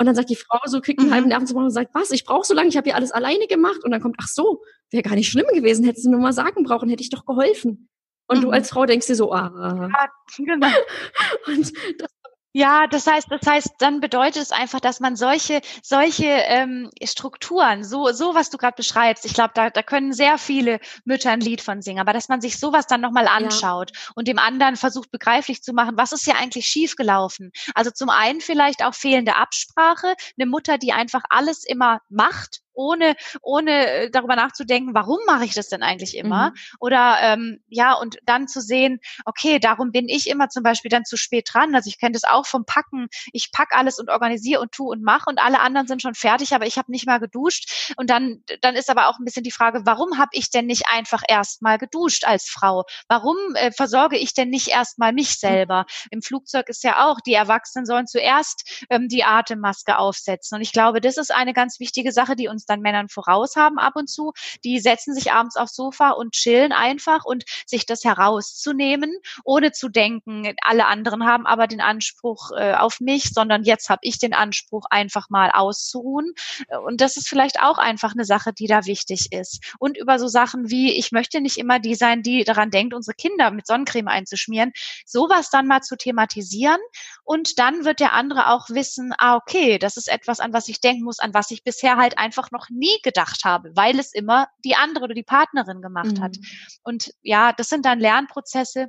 Und dann sagt die Frau so, kriegt einen mhm. halben Nervenzusammenbruch und sagt, was, ich brauche so lange, ich habe hier alles alleine gemacht. Und dann kommt, ach so, wäre gar nicht schlimm gewesen, hättest du nur mal sagen brauchen, hätte ich doch geholfen. Und mhm. du als Frau denkst dir so, ah. Ja, genau. Und das ja, das heißt, das heißt, dann bedeutet es einfach, dass man solche, solche ähm, Strukturen, so, so was du gerade beschreibst, ich glaube, da, da können sehr viele Mütter ein Lied von singen, aber dass man sich sowas dann nochmal anschaut ja. und dem anderen versucht begreiflich zu machen, was ist ja eigentlich schiefgelaufen. Also zum einen vielleicht auch fehlende Absprache, eine Mutter, die einfach alles immer macht ohne, ohne äh, darüber nachzudenken, warum mache ich das denn eigentlich immer? Mhm. Oder ähm, ja, und dann zu sehen, okay, darum bin ich immer zum Beispiel dann zu spät dran. Also ich kenne das auch vom Packen. Ich pack alles und organisiere und tu und mach und alle anderen sind schon fertig, aber ich habe nicht mal geduscht. Und dann, dann ist aber auch ein bisschen die Frage, warum habe ich denn nicht einfach erst mal geduscht als Frau? Warum äh, versorge ich denn nicht erst mal mich selber? Im Flugzeug ist ja auch, die Erwachsenen sollen zuerst ähm, die Atemmaske aufsetzen. Und ich glaube, das ist eine ganz wichtige Sache, die uns dann Männern voraus haben ab und zu. Die setzen sich abends aufs Sofa und chillen einfach und sich das herauszunehmen, ohne zu denken, alle anderen haben aber den Anspruch äh, auf mich, sondern jetzt habe ich den Anspruch, einfach mal auszuruhen. Und das ist vielleicht auch einfach eine Sache, die da wichtig ist. Und über so Sachen wie, ich möchte nicht immer die sein, die daran denkt, unsere Kinder mit Sonnencreme einzuschmieren, sowas dann mal zu thematisieren. Und dann wird der andere auch wissen, ah, okay, das ist etwas, an was ich denken muss, an was ich bisher halt einfach noch nie gedacht habe, weil es immer die andere oder die Partnerin gemacht mhm. hat. Und ja, das sind dann Lernprozesse,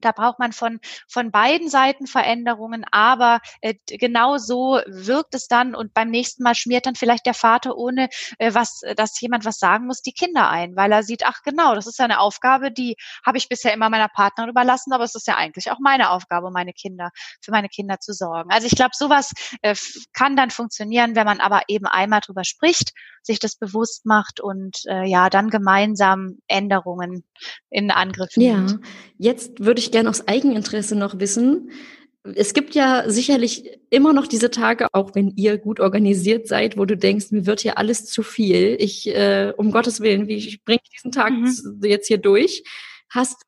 da braucht man von, von beiden Seiten Veränderungen, aber äh, genau so wirkt es dann und beim nächsten Mal schmiert dann vielleicht der Vater, ohne äh, was, dass jemand was sagen muss, die Kinder ein, weil er sieht, ach genau, das ist ja eine Aufgabe, die habe ich bisher immer meiner Partnerin überlassen, aber es ist ja eigentlich auch meine Aufgabe, meine Kinder, für meine Kinder zu sorgen. Also ich glaube, sowas äh, kann dann funktionieren, wenn man aber eben einmal drüber spricht, sich das bewusst macht und äh, ja, dann gemeinsam Änderungen in Angriff nimmt. Ja, jetzt würde ich gerne aus Eigeninteresse noch wissen, es gibt ja sicherlich immer noch diese Tage, auch wenn ihr gut organisiert seid, wo du denkst, mir wird hier alles zu viel. Ich, äh, um Gottes Willen, wie ich bringe diesen Tag mhm. jetzt hier durch? Hast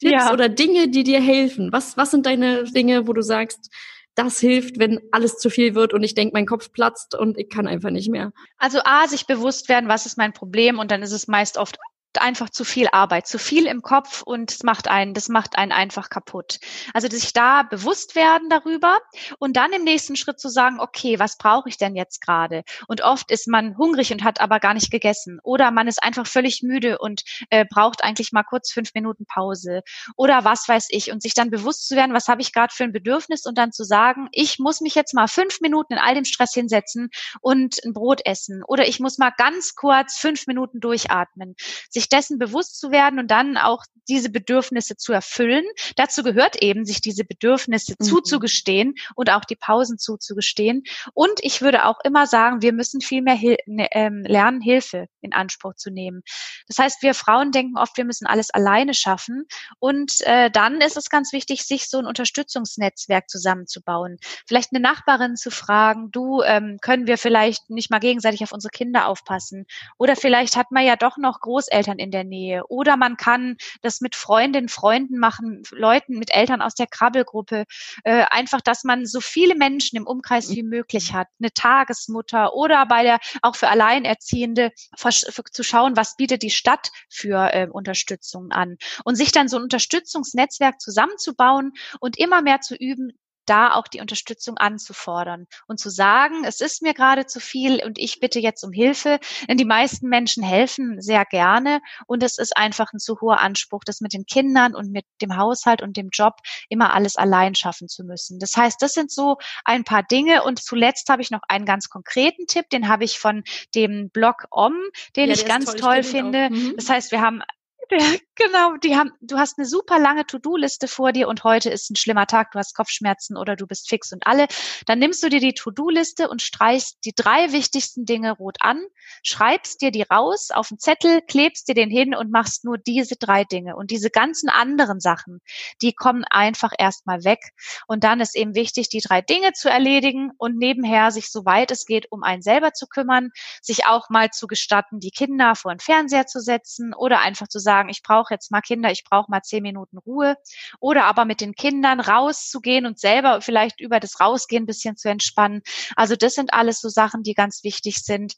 Tipps ja. oder Dinge, die dir helfen? Was, was sind deine Dinge, wo du sagst, das hilft, wenn alles zu viel wird und ich denke, mein Kopf platzt und ich kann einfach nicht mehr. Also A, sich bewusst werden, was ist mein Problem und dann ist es meist oft einfach zu viel Arbeit, zu viel im Kopf und es macht einen, das macht einen einfach kaputt. Also sich da bewusst werden darüber und dann im nächsten Schritt zu sagen, okay, was brauche ich denn jetzt gerade? Und oft ist man hungrig und hat aber gar nicht gegessen oder man ist einfach völlig müde und äh, braucht eigentlich mal kurz fünf Minuten Pause oder was weiß ich und sich dann bewusst zu werden, was habe ich gerade für ein Bedürfnis und dann zu sagen, ich muss mich jetzt mal fünf Minuten in all dem Stress hinsetzen und ein Brot essen oder ich muss mal ganz kurz fünf Minuten durchatmen. Sich sich dessen bewusst zu werden und dann auch diese Bedürfnisse zu erfüllen. Dazu gehört eben, sich diese Bedürfnisse mhm. zuzugestehen und auch die Pausen zuzugestehen. Und ich würde auch immer sagen, wir müssen viel mehr Hil ne, ähm, lernen, Hilfe in Anspruch zu nehmen. Das heißt, wir Frauen denken oft, wir müssen alles alleine schaffen. Und äh, dann ist es ganz wichtig, sich so ein Unterstützungsnetzwerk zusammenzubauen. Vielleicht eine Nachbarin zu fragen, du, ähm, können wir vielleicht nicht mal gegenseitig auf unsere Kinder aufpassen? Oder vielleicht hat man ja doch noch Großeltern in der Nähe. Oder man kann das mit Freundinnen, Freunden machen, Leuten, mit Eltern aus der Krabbelgruppe. Äh, einfach, dass man so viele Menschen im Umkreis wie möglich hat. Eine Tagesmutter oder bei der, auch für Alleinerziehende, zu schauen, was bietet die Stadt für äh, Unterstützung an. Und sich dann so ein Unterstützungsnetzwerk zusammenzubauen und immer mehr zu üben, da auch die Unterstützung anzufordern und zu sagen, es ist mir gerade zu viel und ich bitte jetzt um Hilfe. Denn die meisten Menschen helfen sehr gerne und es ist einfach ein zu hoher Anspruch, das mit den Kindern und mit dem Haushalt und dem Job immer alles allein schaffen zu müssen. Das heißt, das sind so ein paar Dinge und zuletzt habe ich noch einen ganz konkreten Tipp, den habe ich von dem Blog Om, den ja, ich ganz toll, toll finde. Mhm. Das heißt, wir haben genau, die haben, du hast eine super lange To-Do-Liste vor dir und heute ist ein schlimmer Tag, du hast Kopfschmerzen oder du bist fix und alle. Dann nimmst du dir die To-Do-Liste und streichst die drei wichtigsten Dinge rot an, schreibst dir die raus auf den Zettel, klebst dir den hin und machst nur diese drei Dinge. Und diese ganzen anderen Sachen, die kommen einfach erstmal weg. Und dann ist eben wichtig, die drei Dinge zu erledigen und nebenher sich, soweit es geht, um einen selber zu kümmern, sich auch mal zu gestatten, die Kinder vor den Fernseher zu setzen oder einfach zu sagen, ich brauche jetzt mal Kinder, ich brauche mal zehn Minuten Ruhe. Oder aber mit den Kindern rauszugehen und selber vielleicht über das Rausgehen ein bisschen zu entspannen. Also das sind alles so Sachen, die ganz wichtig sind.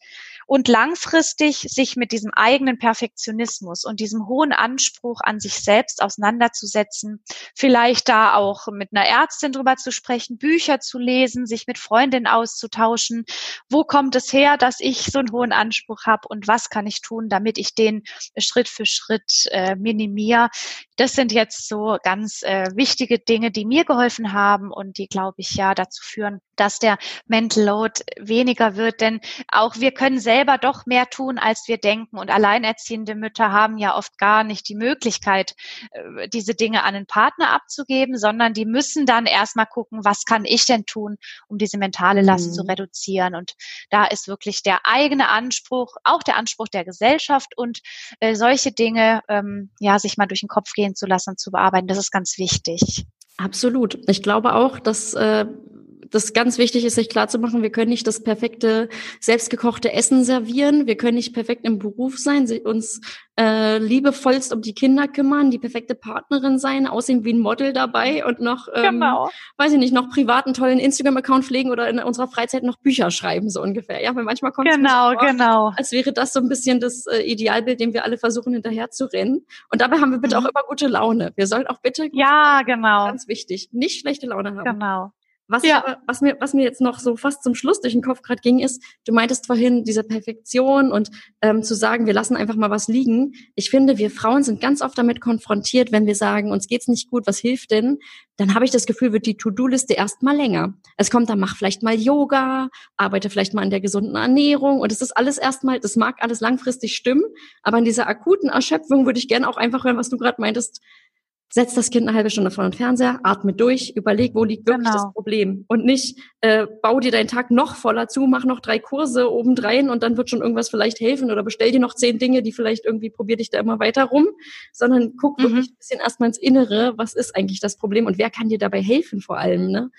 Und langfristig sich mit diesem eigenen Perfektionismus und diesem hohen Anspruch an sich selbst auseinanderzusetzen. Vielleicht da auch mit einer Ärztin drüber zu sprechen, Bücher zu lesen, sich mit Freundinnen auszutauschen. Wo kommt es her, dass ich so einen hohen Anspruch habe und was kann ich tun, damit ich den Schritt für Schritt äh, minimiere. Das sind jetzt so ganz äh, wichtige Dinge, die mir geholfen haben und die, glaube ich, ja dazu führen, dass der Mental Load weniger wird. Denn auch wir können selber doch mehr tun, als wir denken. Und alleinerziehende Mütter haben ja oft gar nicht die Möglichkeit, äh, diese Dinge an einen Partner abzugeben, sondern die müssen dann erstmal gucken, was kann ich denn tun, um diese mentale Last mhm. zu reduzieren. Und da ist wirklich der eigene Anspruch, auch der Anspruch der Gesellschaft und äh, solche Dinge, ähm, ja, sich mal durch den Kopf gehen zu lassen und zu bearbeiten, das ist ganz wichtig. Absolut. Ich glaube auch, dass äh, das ganz wichtig ist, sich klarzumachen, wir können nicht das perfekte selbstgekochte Essen servieren, wir können nicht perfekt im Beruf sein, uns äh, liebevollst um die Kinder kümmern, die perfekte Partnerin sein, aussehen wie ein Model dabei und noch, ähm, genau. weiß ich nicht, noch privaten tollen Instagram-Account pflegen oder in unserer Freizeit noch Bücher schreiben, so ungefähr. Ja, weil manchmal kommt genau, es vor, genau. als wäre das so ein bisschen das äh, Idealbild, dem wir alle versuchen hinterher zu rennen. Und dabei haben wir bitte mhm. auch immer gute Laune. Wir sollen auch bitte, ja, genau, ganz wichtig, nicht schlechte Laune haben. Genau. Was, ja. was, mir, was mir jetzt noch so fast zum Schluss durch den Kopf gerade ging, ist, du meintest vorhin diese Perfektion und ähm, zu sagen, wir lassen einfach mal was liegen. Ich finde, wir Frauen sind ganz oft damit konfrontiert, wenn wir sagen, uns geht's nicht gut, was hilft denn? Dann habe ich das Gefühl, wird die To-Do-Liste erst mal länger. Es kommt dann, mach vielleicht mal Yoga, arbeite vielleicht mal an der gesunden Ernährung und es ist alles erstmal, das mag alles langfristig stimmen, aber in dieser akuten Erschöpfung würde ich gerne auch einfach hören, was du gerade meintest, setz das Kind eine halbe Stunde vor den Fernseher, atme durch, überleg, wo liegt wirklich genau. das Problem und nicht äh, bau dir deinen Tag noch voller zu, mach noch drei Kurse obendrein und dann wird schon irgendwas vielleicht helfen oder bestell dir noch zehn Dinge, die vielleicht irgendwie probier dich da immer weiter rum, sondern guck mhm. wirklich ein bisschen erstmal ins Innere, was ist eigentlich das Problem und wer kann dir dabei helfen vor allem, ne?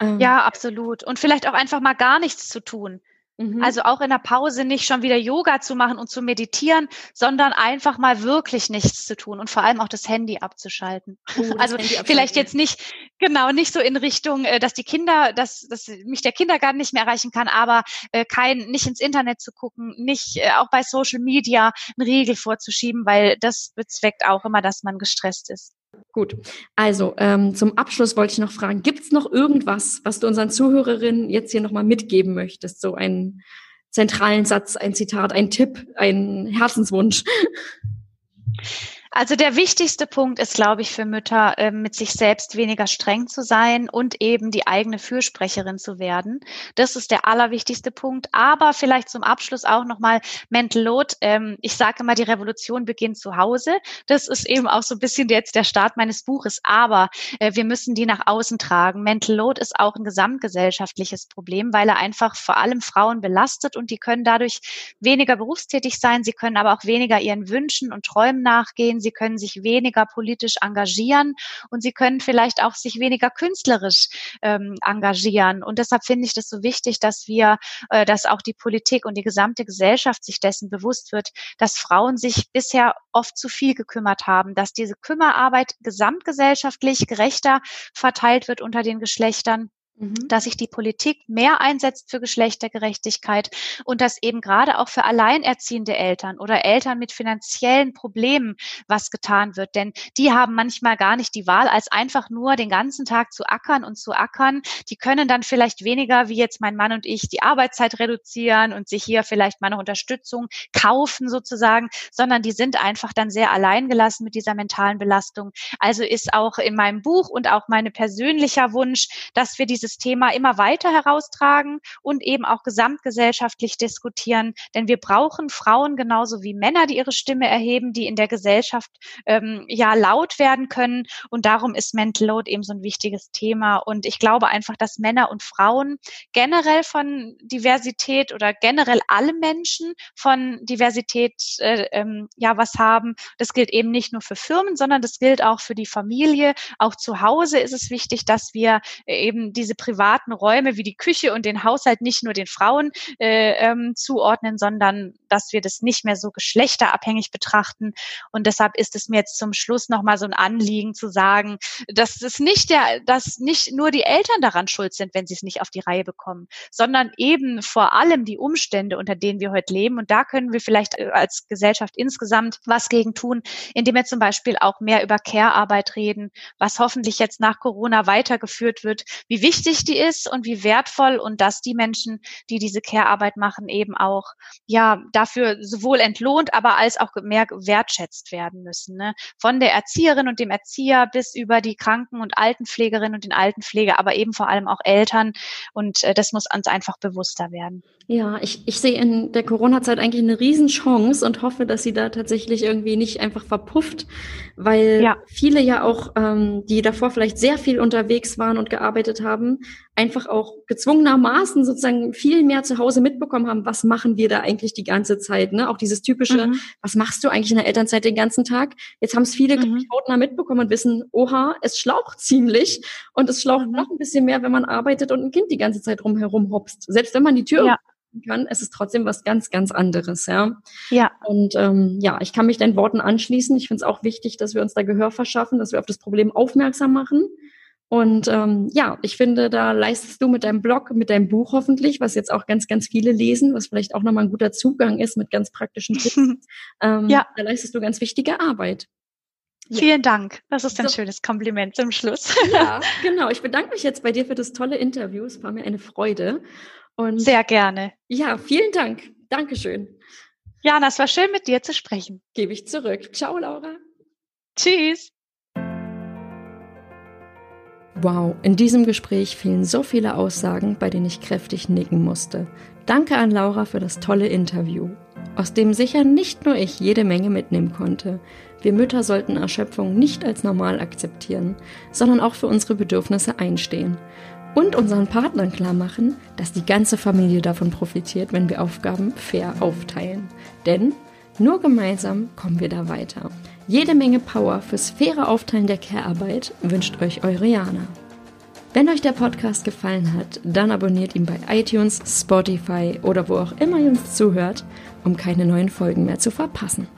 Ähm, ja, absolut. Und vielleicht auch einfach mal gar nichts zu tun. Mhm. Also auch in der Pause nicht schon wieder Yoga zu machen und zu meditieren, sondern einfach mal wirklich nichts zu tun und vor allem auch das Handy abzuschalten. Oh, also Handy vielleicht jetzt nicht, genau, nicht so in Richtung, äh, dass die Kinder, dass, dass mich der Kindergarten nicht mehr erreichen kann, aber äh, kein, nicht ins Internet zu gucken, nicht äh, auch bei Social Media einen Riegel vorzuschieben, weil das bezweckt auch immer, dass man gestresst ist. Gut, also ähm, zum Abschluss wollte ich noch fragen, gibt es noch irgendwas, was du unseren Zuhörerinnen jetzt hier nochmal mitgeben möchtest? So einen zentralen Satz, ein Zitat, ein Tipp, ein Herzenswunsch? Also der wichtigste Punkt ist, glaube ich, für Mütter, äh, mit sich selbst weniger streng zu sein und eben die eigene Fürsprecherin zu werden. Das ist der allerwichtigste Punkt. Aber vielleicht zum Abschluss auch nochmal Mental Load. Ähm, ich sage immer, die Revolution beginnt zu Hause. Das ist eben auch so ein bisschen jetzt der Start meines Buches. Aber äh, wir müssen die nach außen tragen. Mental Load ist auch ein gesamtgesellschaftliches Problem, weil er einfach vor allem Frauen belastet und die können dadurch weniger berufstätig sein. Sie können aber auch weniger ihren Wünschen und Träumen nachgehen sie können sich weniger politisch engagieren und sie können vielleicht auch sich weniger künstlerisch ähm, engagieren. Und deshalb finde ich das so wichtig, dass wir, äh, dass auch die Politik und die gesamte Gesellschaft sich dessen bewusst wird, dass Frauen sich bisher oft zu viel gekümmert haben, dass diese Kümmerarbeit gesamtgesellschaftlich gerechter verteilt wird unter den Geschlechtern Mhm. dass sich die Politik mehr einsetzt für Geschlechtergerechtigkeit und dass eben gerade auch für alleinerziehende Eltern oder Eltern mit finanziellen Problemen was getan wird. Denn die haben manchmal gar nicht die Wahl, als einfach nur den ganzen Tag zu ackern und zu ackern. Die können dann vielleicht weniger, wie jetzt mein Mann und ich, die Arbeitszeit reduzieren und sich hier vielleicht mal eine Unterstützung kaufen sozusagen, sondern die sind einfach dann sehr alleingelassen mit dieser mentalen Belastung. Also ist auch in meinem Buch und auch meine persönlicher Wunsch, dass wir diese dieses Thema immer weiter heraustragen und eben auch gesamtgesellschaftlich diskutieren. Denn wir brauchen Frauen genauso wie Männer, die ihre Stimme erheben, die in der Gesellschaft ähm, ja laut werden können. Und darum ist Mental Load eben so ein wichtiges Thema. Und ich glaube einfach, dass Männer und Frauen generell von Diversität oder generell alle Menschen von Diversität äh, ähm, ja was haben. Das gilt eben nicht nur für Firmen, sondern das gilt auch für die Familie. Auch zu Hause ist es wichtig, dass wir eben diese diese privaten Räume wie die Küche und den Haushalt nicht nur den Frauen äh, ähm, zuordnen, sondern dass wir das nicht mehr so geschlechterabhängig betrachten. Und deshalb ist es mir jetzt zum Schluss nochmal so ein Anliegen zu sagen, dass es nicht der, dass nicht nur die Eltern daran schuld sind, wenn sie es nicht auf die Reihe bekommen, sondern eben vor allem die Umstände, unter denen wir heute leben. Und da können wir vielleicht äh, als Gesellschaft insgesamt was gegen tun, indem wir zum Beispiel auch mehr über Care-Arbeit reden, was hoffentlich jetzt nach Corona weitergeführt wird, wie wichtig wichtig die ist und wie wertvoll und dass die Menschen, die diese Care-Arbeit machen, eben auch ja dafür sowohl entlohnt, aber als auch mehr wertschätzt werden müssen. Ne? Von der Erzieherin und dem Erzieher bis über die Kranken- und Altenpflegerin und den Altenpfleger, aber eben vor allem auch Eltern. Und äh, das muss uns einfach bewusster werden. Ja, ich, ich sehe in der Corona-Zeit eigentlich eine Riesenchance und hoffe, dass sie da tatsächlich irgendwie nicht einfach verpufft, weil ja. viele ja auch, ähm, die davor vielleicht sehr viel unterwegs waren und gearbeitet haben, einfach auch gezwungenermaßen sozusagen viel mehr zu Hause mitbekommen haben, was machen wir da eigentlich die ganze Zeit. Ne? Auch dieses typische, mhm. was machst du eigentlich in der Elternzeit den ganzen Tag? Jetzt haben es viele mhm. hautnah mitbekommen und wissen, oha, es schlaucht ziemlich und es schlaucht mhm. noch ein bisschen mehr, wenn man arbeitet und ein Kind die ganze Zeit rumherum hopst. Selbst wenn man die Tür ja kann, es ist trotzdem was ganz, ganz anderes, ja. Ja. Und ähm, ja, ich kann mich deinen Worten anschließen. Ich finde es auch wichtig, dass wir uns da Gehör verschaffen, dass wir auf das Problem aufmerksam machen. Und ähm, ja, ich finde, da leistest du mit deinem Blog, mit deinem Buch hoffentlich, was jetzt auch ganz, ganz viele lesen, was vielleicht auch nochmal ein guter Zugang ist mit ganz praktischen Tipps. ähm, ja. Da leistest du ganz wichtige Arbeit. Ja. Vielen Dank. Das ist ein so. schönes Kompliment zum Schluss. Ja, genau. Ich bedanke mich jetzt bei dir für das tolle Interview. Es war mir eine Freude. Und Sehr gerne. Ja, vielen Dank. Dankeschön. Jana, es war schön, mit dir zu sprechen. Gebe ich zurück. Ciao, Laura. Tschüss. Wow, in diesem Gespräch fielen so viele Aussagen, bei denen ich kräftig nicken musste. Danke an Laura für das tolle Interview, aus dem sicher nicht nur ich jede Menge mitnehmen konnte. Wir Mütter sollten Erschöpfung nicht als normal akzeptieren, sondern auch für unsere Bedürfnisse einstehen und unseren Partnern klar machen, dass die ganze Familie davon profitiert, wenn wir Aufgaben fair aufteilen. Denn nur gemeinsam kommen wir da weiter. Jede Menge Power fürs faire Aufteilen der Care-Arbeit wünscht euch eure Jana. Wenn euch der Podcast gefallen hat, dann abonniert ihn bei iTunes, Spotify oder wo auch immer ihr uns zuhört, um keine neuen Folgen mehr zu verpassen.